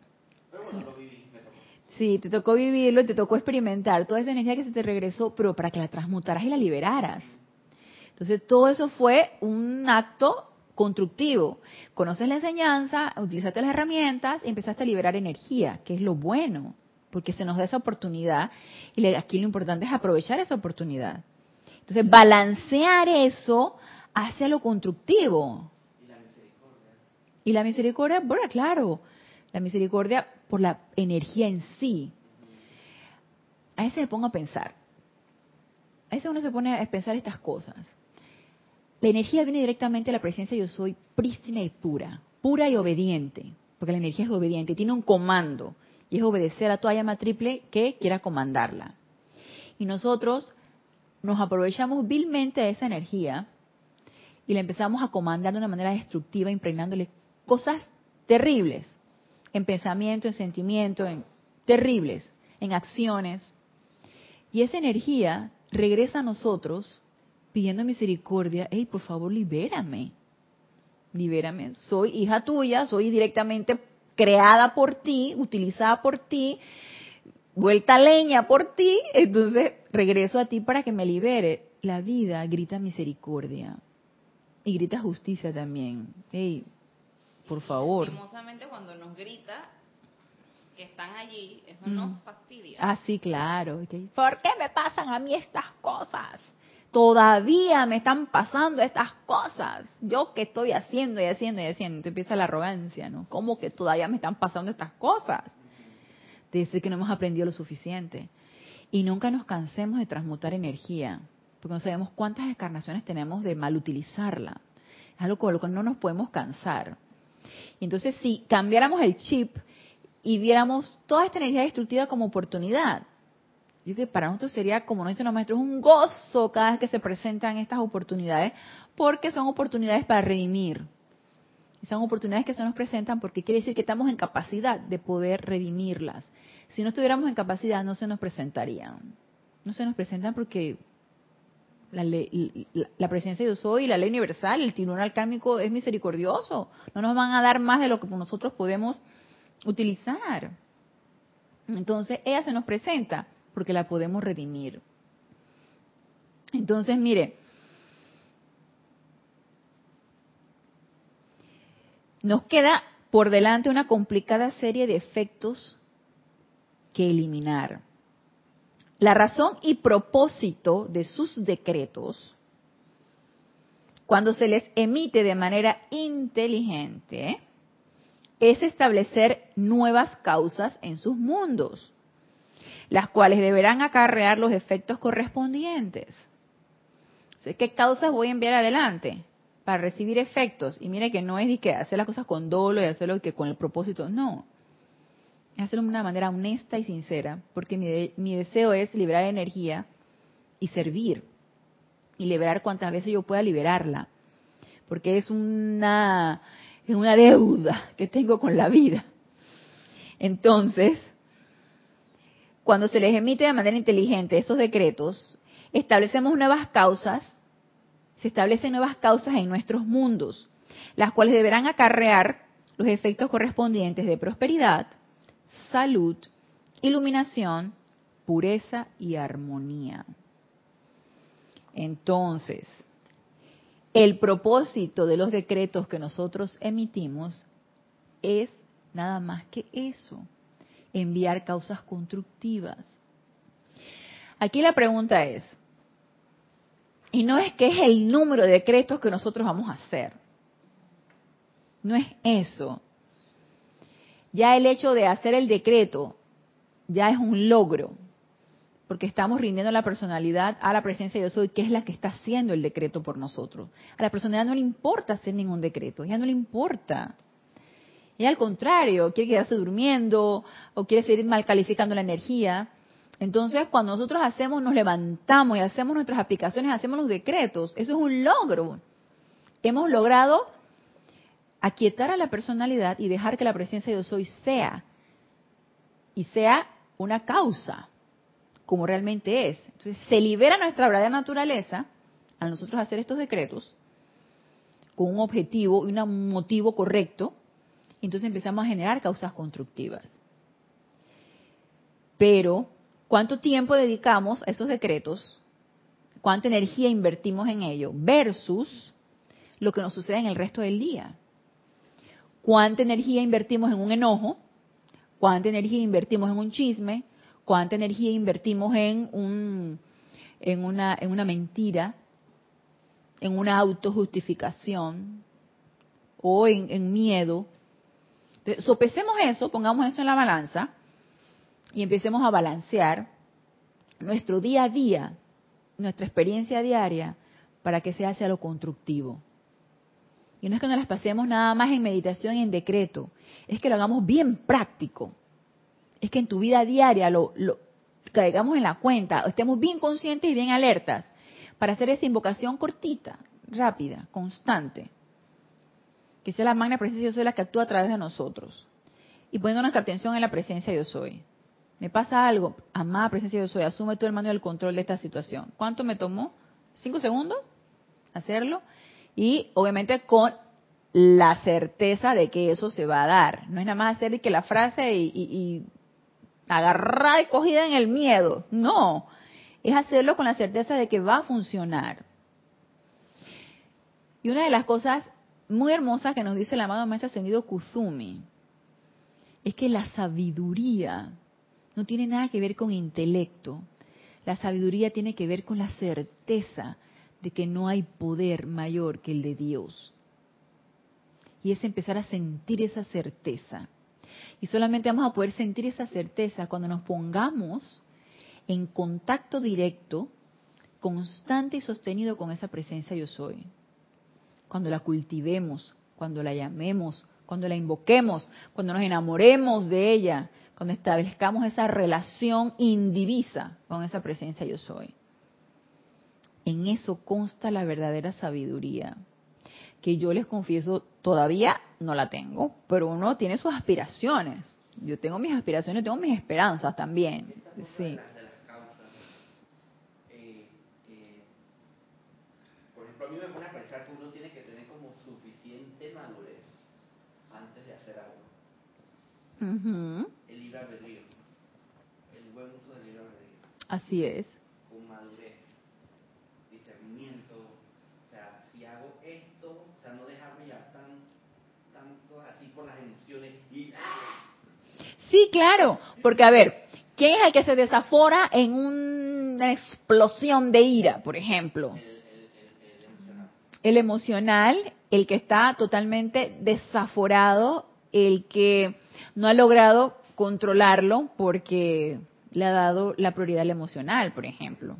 Pero bueno, lo viví, me tocó. Sí, te tocó vivirlo, te tocó experimentar toda esa energía que se te regresó, pero para que la transmutaras y la liberaras. Entonces, todo eso fue un acto constructivo. Conoces la enseñanza, utilizaste las herramientas y empezaste a liberar energía, que es lo bueno, porque se nos da esa oportunidad y aquí lo importante es aprovechar esa oportunidad. Entonces, balancear eso hacia lo constructivo. Y la misericordia. Y la misericordia, bueno, claro, la misericordia por la energía en sí. A veces me pongo a pensar. A veces uno se pone a pensar estas cosas. La energía viene directamente de la presencia yo soy prístina y pura, pura y obediente, porque la energía es obediente, tiene un comando y es obedecer a toda llama triple que quiera comandarla. Y nosotros nos aprovechamos vilmente de esa energía y la empezamos a comandar de una manera destructiva, impregnándole cosas terribles, en pensamiento, en sentimiento, en terribles, en acciones. Y esa energía regresa a nosotros pidiendo misericordia, hey, por favor, libérame. Libérame. Soy hija tuya, soy directamente creada por ti, utilizada por ti, vuelta leña por ti, entonces regreso a ti para que me libere. La vida grita misericordia y grita justicia también. Hey, por favor. Lastimosamente cuando nos grita que están allí, eso Mm. nos fastidia. Ah, sí, claro. ¿Por qué me pasan a mí estas cosas? Todavía me están pasando estas cosas. Yo que estoy haciendo y haciendo y haciendo. Te empieza la arrogancia, ¿no? ¿Cómo que todavía me están pasando estas cosas? De decir que no hemos aprendido lo suficiente. Y nunca nos cansemos de transmutar energía, porque no sabemos cuántas encarnaciones tenemos de mal utilizarla. Es algo con lo que no nos podemos cansar. Entonces, si cambiáramos el chip y viéramos toda esta energía destructiva como oportunidad, yo que para nosotros sería, como nos dicen los maestros, un gozo cada vez que se presentan estas oportunidades, porque son oportunidades para redimir. Son oportunidades que se nos presentan porque quiere decir que estamos en capacidad de poder redimirlas. Si no estuviéramos en capacidad, no se nos presentarían. No se nos presentan porque la, ley- la, presencia de yo soy, la ley universal, el tribunal kármico es misericordioso. No nos van a dar más de lo que nosotros podemos utilizar. Entonces, ella se nos presenta porque la podemos redimir. Entonces, mire, nos queda por delante una complicada serie de efectos que eliminar. La razón y propósito de sus decretos, cuando se les emite de manera inteligente, es establecer nuevas causas en sus mundos, las cuales deberán acarrear los efectos correspondientes. ¿Qué causas voy a enviar adelante? Para recibir efectos. Y mire que no es que hacer las cosas con dolo y hacerlo que con el propósito. No. Es hacerlo de una manera honesta y sincera. Porque mi, de- mi deseo es liberar energía y servir. Y liberar cuantas veces yo pueda liberarla. Porque es una, es una deuda que tengo con la vida. Entonces, cuando se les emite de manera inteligente esos decretos, establecemos nuevas causas, se establecen nuevas causas en nuestros mundos, las cuales deberán acarrear los efectos correspondientes de prosperidad, salud, iluminación, pureza y armonía. Entonces, el propósito de los decretos que nosotros emitimos es nada más que eso, enviar causas constructivas. Aquí la pregunta es, y no es que es el número de decretos que nosotros vamos a hacer, no es eso. Ya el hecho de hacer el decreto ya es un logro, porque estamos rindiendo la personalidad a la presencia de Dios hoy, que es la que está haciendo el decreto por nosotros. A la personalidad no le importa hacer ningún decreto, ya no le importa. Y al contrario, quiere quedarse durmiendo o quiere seguir mal calificando la energía. Entonces, cuando nosotros hacemos, nos levantamos y hacemos nuestras aplicaciones, hacemos los decretos, eso es un logro. Hemos logrado aquietar a la personalidad y dejar que la presencia de Dios hoy sea. Y sea una causa, como realmente es. Entonces, se libera nuestra verdadera naturaleza al nosotros hacer estos decretos con un objetivo y un motivo correcto entonces empezamos a generar causas constructivas. Pero, ¿cuánto tiempo dedicamos a esos decretos? ¿Cuánta energía invertimos en ello? Versus lo que nos sucede en el resto del día. ¿Cuánta energía invertimos en un enojo? ¿Cuánta energía invertimos en un chisme? ¿Cuánta energía invertimos en, un, en, una, en una mentira? ¿En una autojustificación? ¿O en, miedo? sopesemos eso, pongamos eso en la balanza y empecemos a balancear nuestro día a día, nuestra experiencia diaria, para que sea hacia lo constructivo. Y no es que nos las pasemos nada más en meditación y en decreto, es que lo hagamos bien práctico. Es que en tu vida diaria lo, lo caigamos en la cuenta, estemos bien conscientes y bien alertas para hacer esa invocación cortita, rápida, constante que sea la magna presencia yo soy la que actúa a través de nosotros. Y poniendo nuestra atención en la presencia yo soy. Me pasa algo, amada presencia yo soy, asume todo el mando del control de esta situación. ¿Cuánto me tomó? ¿Cinco segundos? Hacerlo. Y obviamente con la certeza de que eso se va a dar. No es nada más hacer que la frase y, y, y agarrada y cogida en el miedo. No. Es hacerlo con la certeza de que va a funcionar. Y una de las cosas muy hermosa que nos dice el amado maestro ascendido Kuzumi es que la sabiduría no tiene nada que ver con intelecto. La sabiduría tiene que ver con la certeza de que no hay poder mayor que el de Dios. Y es empezar a sentir esa certeza. Y solamente vamos a poder sentir esa certeza cuando nos pongamos en contacto directo, constante y sostenido con esa presencia yo soy cuando la cultivemos, cuando la llamemos, cuando la invoquemos, cuando nos enamoremos de ella, cuando establezcamos esa relación indivisa con esa presencia yo soy. En eso consta la verdadera sabiduría, que yo les confieso, todavía no la tengo, pero uno tiene sus aspiraciones. Yo tengo mis aspiraciones, tengo mis esperanzas también. Sí. Eh, eh, por ejemplo, a mí me pone a pensar que uno tiene que madurez antes de hacer algo. El libre albedrío. El buen uso del libre albedrío. Así es. Con madurez, discernimiento. O sea, si hago esto, o sea, no dejarme ya tan, tanto así por las emociones y ¡ah! Sí, claro, porque a ver, ¿quién es el que se desafora en una explosión de ira, por ejemplo? El, el, el, emocional. El emocional el que está totalmente desaforado, el que no ha logrado controlarlo porque le ha dado la prioridad al emocional, por ejemplo.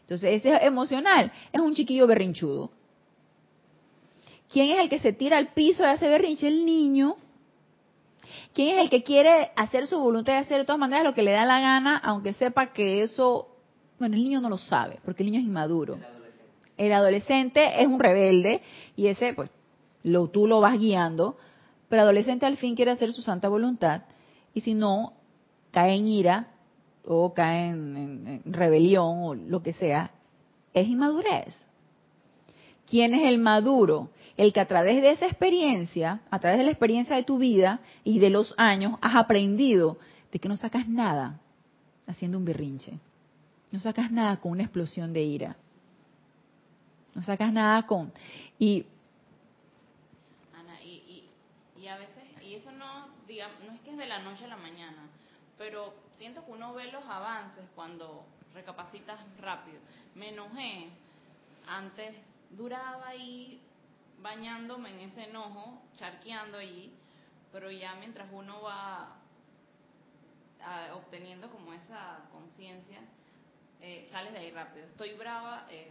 Entonces, ese emocional es un chiquillo berrinchudo. ¿Quién es el que se tira al piso y hace berrinche? El niño. ¿Quién es el que quiere hacer su voluntad y hacer de todas maneras lo que le da la gana, aunque sepa que eso, bueno, el niño no lo sabe, porque el niño es inmaduro. El adolescente es un rebelde y ese, pues, lo, tú lo vas guiando, pero el adolescente al fin quiere hacer su santa voluntad y si no, cae en ira o cae en, en rebelión o lo que sea, es inmadurez. ¿Quién es el maduro? El que a través de esa experiencia, a través de la experiencia de tu vida y de los años, has aprendido de que no sacas nada haciendo un berrinche. No sacas nada con una explosión de ira. No sacas nada con... Y, Ana, y, a veces, y digamos, no es que es de la noche a la mañana, pero siento que uno ve los avances cuando recapacitas rápido. Me enojé, antes duraba ahí bañándome en ese enojo, charqueando allí, pero ya mientras uno va ah, obteniendo como esa conciencia, eh, sales de ahí rápido. Estoy brava, eh,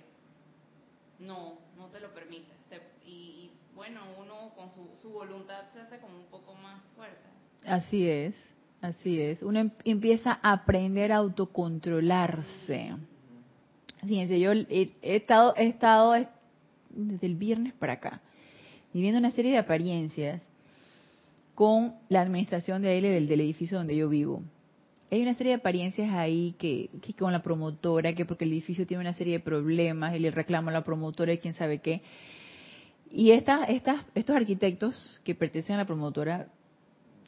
no, no te lo permite. y, y, bueno, uno con su, su voluntad se hace como un poco más fuerte. Así es, así es. Uno em- empieza a aprender a autocontrolarse. Fíjense, yo he, he estado, he estado desde el viernes para acá, viviendo una serie de apariencias con la administración de él del, del edificio donde yo vivo. Hay una serie de apariencias ahí que, que con la promotora, que porque el edificio tiene una serie de problemas, y le reclama a la promotora y quién sabe qué. Y estas, estas, estos arquitectos que pertenecen a la promotora,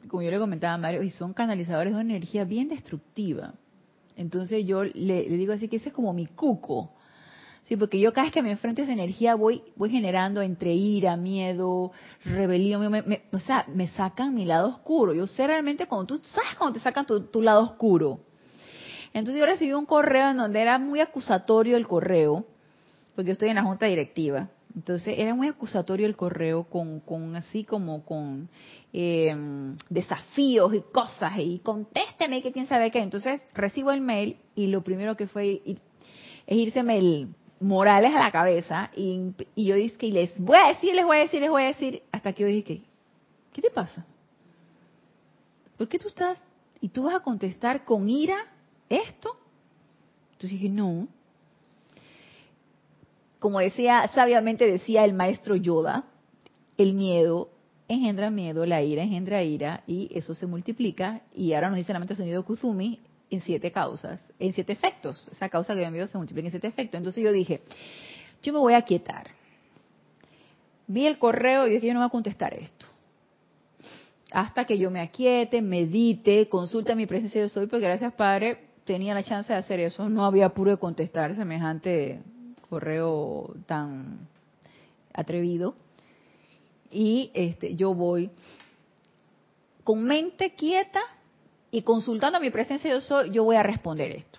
como yo le comentaba a Mario, y son canalizadores de una energía bien destructiva. Entonces yo le, le digo así que ese es como mi cuco. Sí, porque yo cada vez que me enfrento a esa energía voy voy generando entre ira, miedo, rebelión, me- o sea, me sacan mi lado oscuro. Yo sé realmente cuando tú sabes cuando te sacan tu, lado oscuro. Entonces yo recibí un correo en donde era muy acusatorio el correo, porque yo estoy en la junta directiva. Entonces era muy acusatorio el correo con, con así como con eh, desafíos y cosas y contésteme que quién sabe qué. Entonces recibo el mail y lo primero que fue ir- es irseme el Morales a la cabeza y, yo dije, y les voy a decir, les voy a decir, les voy a decir, hasta que yo dije, ¿qué te pasa? ¿Por qué tú estás y tú vas a contestar con ira esto? Entonces dije, no. Como decía, sabiamente decía el maestro Yoda, el miedo engendra miedo, la ira engendra ira y eso se multiplica y ahora nos dice la mente sonido Kuzumi en siete causas, en siete efectos. Esa causa que yo envío se multiplica en siete efectos. Entonces yo dije, yo me voy a quietar. Vi el correo y dije, yo no voy a contestar esto. Hasta que yo me aquiete, medite, consulte mi presencia yo soy, porque gracias Padre tenía la chance de hacer eso. No había apuro de contestar semejante correo tan atrevido. Y este, yo voy con mente quieta y consultando a mi presencia yo soy, yo voy a responder esto.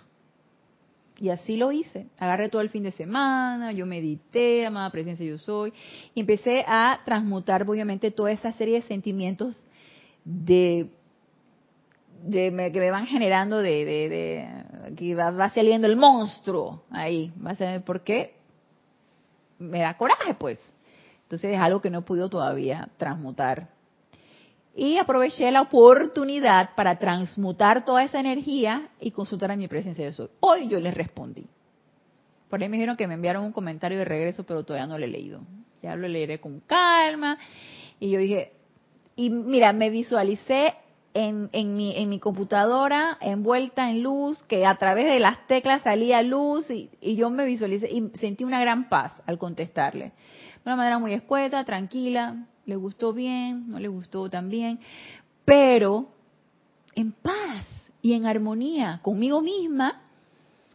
Y así lo hice. Agarré todo el fin de semana, yo medité, amada presencia yo soy, y empecé a transmutar obviamente toda esa serie de sentimientos de, de me- que me van generando de, de, de- que va, saliendo el monstruo ahí. Va a ser, ¿Por qué? Me da coraje, pues. Entonces es algo que no he podido todavía transmutar y aproveché la oportunidad para transmutar toda esa energía y consultar a mi presencia de soy. Hoy yo les respondí. Por ahí me dijeron que me enviaron un comentario de regreso, pero todavía no lo he leído. Ya lo leeré con calma. Y yo dije, y mira, me visualicé en, en, mi, en mi computadora envuelta en luz, que a través de las teclas salía luz y, y yo me visualicé y sentí una gran paz al contestarle. De una manera muy escueta, tranquila, le gustó bien, no le gustó tan bien, pero en paz y en armonía conmigo misma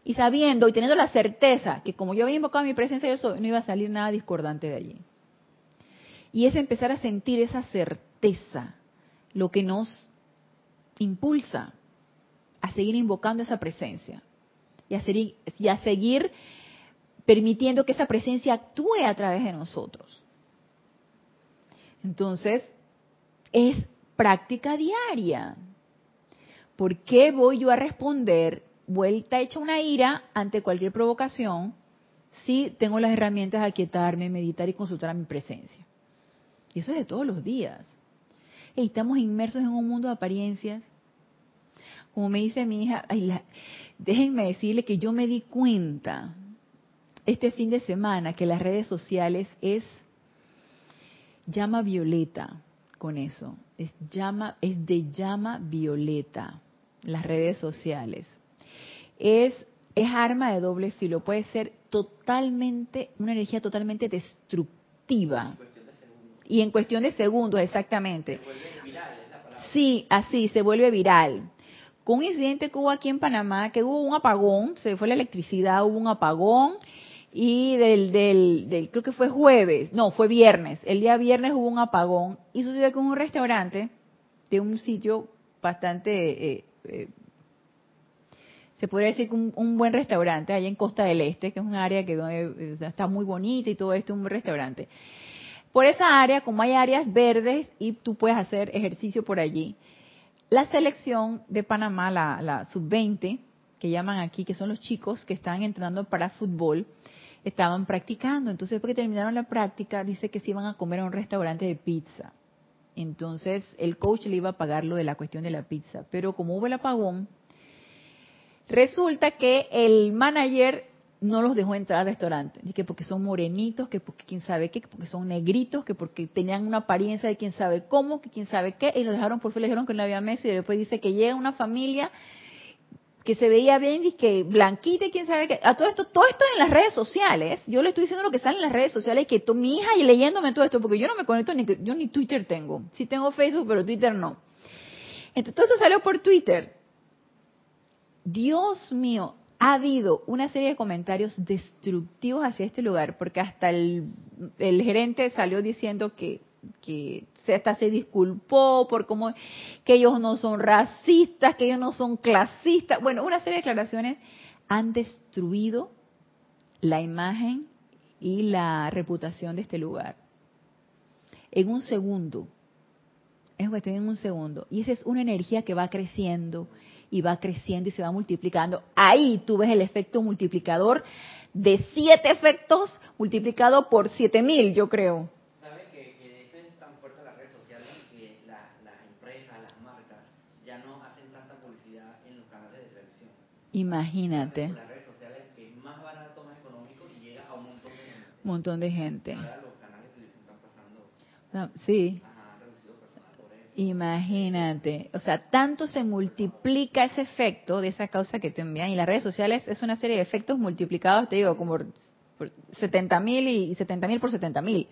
y sabiendo y teniendo la certeza que como yo había invocado mi presencia yo soy, no iba a salir nada discordante de allí. Y es empezar a sentir esa certeza, lo que nos impulsa a seguir invocando esa presencia y a, y a seguir permitiendo que esa presencia actúe a través de nosotros. Entonces, es práctica diaria. ¿Por qué voy yo a responder vuelta hecha una ira ante cualquier provocación si tengo las herramientas de aquietarme, meditar y consultar a mi presencia? Y eso es de todos los días. Y estamos inmersos en un mundo de apariencias. Como me dice mi hija, ay, la- déjenme decirle que yo me di cuenta este fin de semana que las redes sociales es llama violeta con eso. Es llama, es de llama violeta las redes sociales. Es, es arma de doble filo, puede ser totalmente, una energía totalmente destructiva. Y en cuestión de segundos, exactamente. Sí, así, se vuelve viral. Con un incidente que hubo aquí en Panamá, que hubo un apagón, se fue la electricidad, hubo un apagón, y del, del, del, creo que fue jueves, no, fue viernes, el día viernes hubo un apagón, y sucedió que en un restaurante de un sitio bastante, eh, eh, se podría decir que un, buen restaurante allá en Costa del Este, que es un área que donde eh, está muy bonita y todo esto, un restaurante. Por esa área, como hay áreas verdes y tú puedes hacer ejercicio por allí, la selección de Panamá, la, la sub-20, que llaman aquí, que son los chicos que están entrenando para fútbol, estaban practicando. Entonces, después que terminaron la práctica, dice que se iban a comer a un restaurante de pizza. Entonces, el coach le iba a pagar lo de la cuestión de la pizza. Pero como hubo el apagón, resulta que el manager no los dejó entrar al restaurante. Que porque son morenitos, que porque quién sabe qué, que porque son negritos, que porque tenían una apariencia de quién sabe cómo, que quién sabe qué, y los dejaron por fuera, le dijeron que no había mesa, y después dice que llega una familia que se veía bien y que blanquita y quién sabe qué. A todo esto, todo esto en las redes sociales. Yo le estoy diciendo lo que sale en las redes sociales que mi hija y leyéndome todo esto, porque yo no me conecto ni yo ni Twitter tengo. Sí tengo Facebook, pero Twitter no. Entonces todo esto salió por Twitter. Dios mío, ha habido una serie de comentarios destructivos hacia este lugar, porque hasta el, el gerente salió diciendo que que hasta se disculpó por cómo que ellos no son racistas, que ellos no son clasistas. Bueno, una serie de declaraciones han destruido la imagen y la reputación de este lugar. En un segundo. Es cuestión en un segundo. Y esa es una energía que va creciendo y va creciendo y se va multiplicando. Ahí tú ves el efecto multiplicador de siete efectos multiplicado por siete mil, yo creo. Imagínate. Las redes sociales que es más barato, más económico y llega a un montón de gente. Un montón de gente. Ahora los canales de televisión están pasando. Ah, sí. Ajá, por eso. Imagínate, o sea, tanto se multiplica ese efecto de esa causa que te envían y las redes sociales es una serie de efectos multiplicados, te digo, como por 70 mil y 70 mil por 70 mil.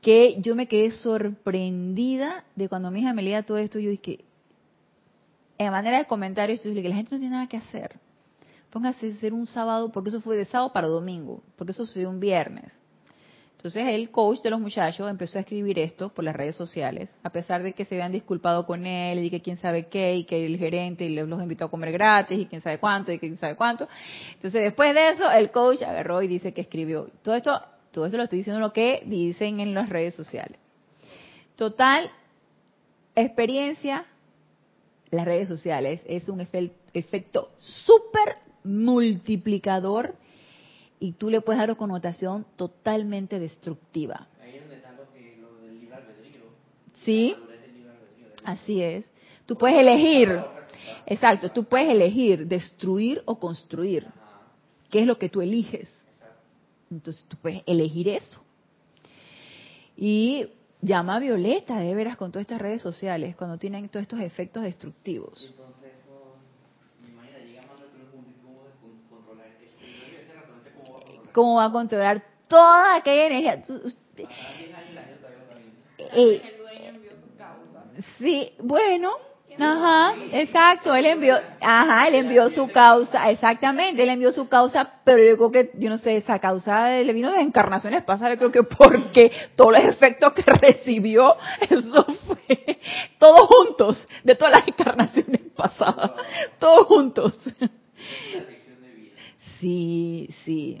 Que yo me quedé sorprendida de cuando mi hija me leía todo esto, yo dije, en manera de comentarios, que la gente no tiene nada que hacer. Póngase a hacer un sábado, porque eso fue de sábado para domingo, porque eso sucedió un viernes. Entonces el coach de los muchachos empezó a escribir esto por las redes sociales, a pesar de que se habían disculpado con él y que quién sabe qué, y que el gerente los invitó a comer gratis y quién sabe cuánto y quién sabe cuánto. Entonces después de eso el coach agarró y dice que escribió. Todo esto, todo eso lo estoy diciendo lo que dicen en las redes sociales. Total, experiencia, las redes sociales es un efecto súper multiplicador y tú le puedes dar una connotación totalmente destructiva. Ahí es donde está lo, que, lo del libre albedrío. Sí, así es. Tú puedes elegir, exacto, tú puedes elegir destruir o construir. ¿Qué es lo que tú eliges? Entonces tú puedes elegir eso. Y llama a Violeta, de veras, con todas estas redes sociales, cuando tienen todos estos efectos destructivos. cómo de controlar este. Y yo digo, este restaurante, ¿cómo va a controlar? ¿Cómo va a controlar toda aquella energía? Tú- usted- Pasarán 10 años y la gente todavía no está viendo. eh. Sí, bueno, ajá, exacto, él envió, ajá, él envió su causa, exactamente, él envió su causa, pero yo creo que, yo no sé, esa causa le vino de encarnaciones pasadas, creo que porque todos los efectos que recibió, eso fue, todos juntos, de todas las encarnaciones pasadas, todos juntos. Sí, sí.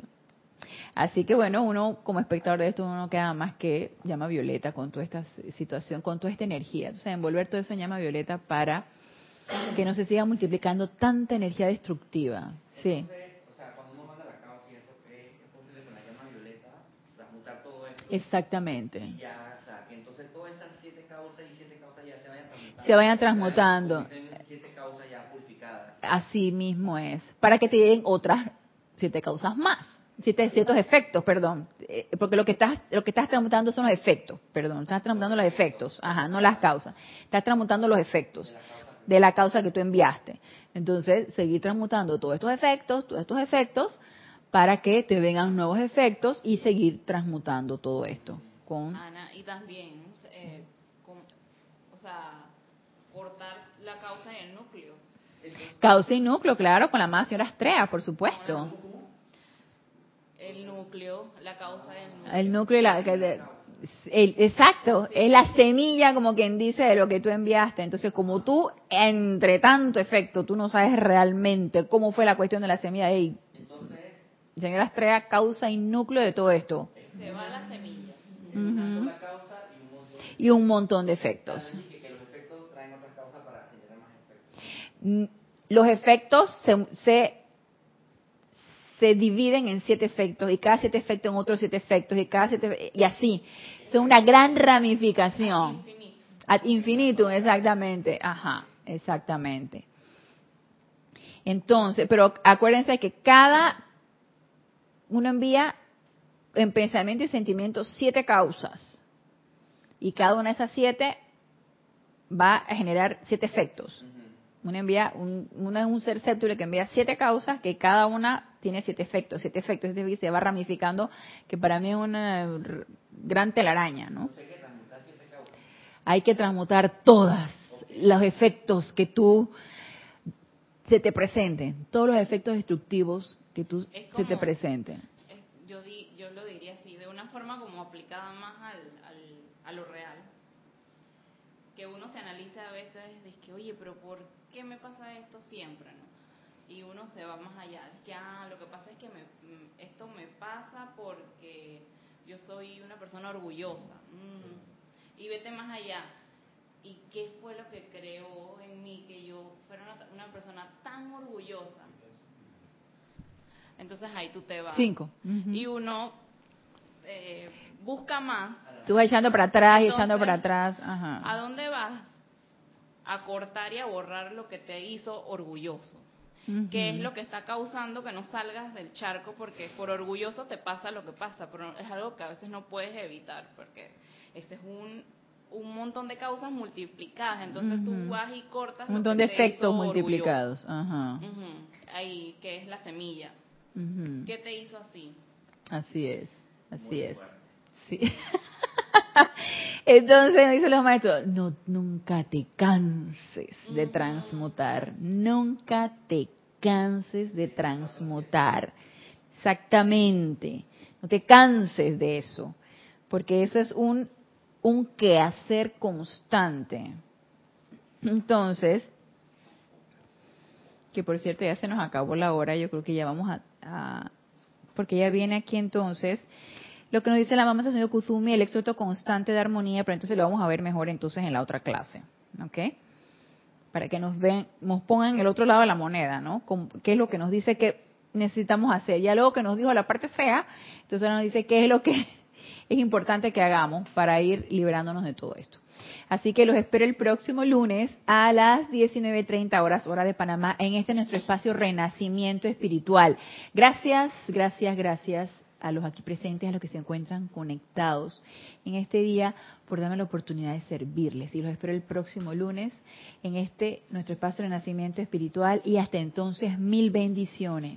Así que bueno, uno como espectador de esto, uno no queda más que llama violeta con toda esta situación, con toda esta energía. O sea, envolver todo eso en llama violeta para que no se siga multiplicando tanta energía destructiva. Sí, exactamente. Y ya, o sea, que entonces todas estas siete causas y siete causas ya se vayan transmutando. Se vayan transmutando. Tienen siete causas ya purificadas. Así mismo es. Para que te lleguen otras siete causas más. Ciertos efectos, perdón. Eh, Porque lo que estás, lo que estás transmutando son los efectos, perdón. Estás transmutando los efectos, ajá, no las causas. Estás transmutando los efectos de la causa que tú enviaste. Entonces, seguir transmutando todos estos efectos, todos estos efectos, para que te vengan nuevos efectos y seguir transmutando todo esto. Con, Ana, y también, eh, con- o sea, cortar la causa en el núcleo. causa y núcleo, claro, con la más señora Astrea, por supuesto. El núcleo, la causa del núcleo. El núcleo la, que de- el- exacto, es la semilla como quien dice de lo que tú enviaste. Entonces, como tú, entre tanto efecto, tú no sabes realmente cómo fue la cuestión de la semilla. Ey, Entonces, señora Estrella, causa y núcleo de todo esto. Se va la semilla. y un montón de efectos. Que los efectos traen otras causas para generar más efectos. Mm, Los efectos se, se, se dividen en siete efectos y cada siete efectos en otros siete efectos y cada siete y así. Es una gran ramificación. Ad infinitum, exactamente. Ajá, exactamente. Entonces, pero acuérdense que cada uno envía en pensamiento y sentimiento siete causas. Y cada una de esas siete va a generar siete efectos. Uno envía, un, uno es un ser séptulo que envía siete causas, que cada una tiene siete efectos, siete efectos, es decir, se va ramificando, que para mí es una gran telaraña, ¿no? Hay que transmutar todas los efectos que tú se te presenten, todos los efectos destructivos que tú Es se te presenten. Es- yo, di, yo lo diría así, de una forma como aplicada más al, al, a lo real. Que uno se analiza a veces, dice que, oye, pero ¿por qué me pasa esto siempre? ¿no? Y uno se va más allá. Es que, ah, lo que pasa es que me, mm, esto me pasa porque yo soy una persona orgullosa. Mm. Y vete más allá. ¿Y qué fue lo que creó en mí que yo fuera una, una persona tan orgullosa? Entonces ahí tú te vas. Cinco. Y uno eh, busca más. Tú vas echando para atrás y echando para atrás. ¿A Ajá. dónde vas? A cortar y a borrar lo que te hizo orgulloso. Que es lo que está causando que no salgas del charco porque por orgulloso te pasa lo que pasa, pero es algo que a veces no puedes evitar porque ese es un, un montón de causas multiplicadas. Entonces Ujú. tú vas y cortas Un montón de efectos multiplicados. Ajá. Ujú. Ahí, que es la semilla. ¿Qué te hizo así? Así es, así Muy es. fuerte. Sí. Entonces dicen los maestros, no, nunca te canses de transmutar, nunca te canses de transmutar. Exactamente, no te canses de eso, porque eso es un, un quehacer constante. Entonces, que por cierto ya se nos acabó la hora, yo creo que ya vamos a, a- porque ya viene aquí entonces lo que nos dice la mamá señor Kuzumi, el exhorto constante de armonía, pero entonces lo vamos a ver mejor entonces en la otra clase, ¿ok? Para que nos ven, nos pongan el otro lado de la moneda, ¿no? ¿Qué es lo que nos dice que necesitamos hacer? Ya luego que nos dijo la parte fea, entonces nos dice qué es lo que es importante que hagamos para ir liberándonos de todo esto. Así que los espero el próximo lunes a las 19.30 horas, hora de Panamá, en este nuestro espacio Renacimiento Espiritual. Gracias, gracias, gracias a los aquí presentes, a los que se encuentran conectados en este día, por darme la oportunidad de servirles. Y los espero el próximo lunes en este nuestro espacio Renacimiento Espiritual y hasta entonces mil bendiciones.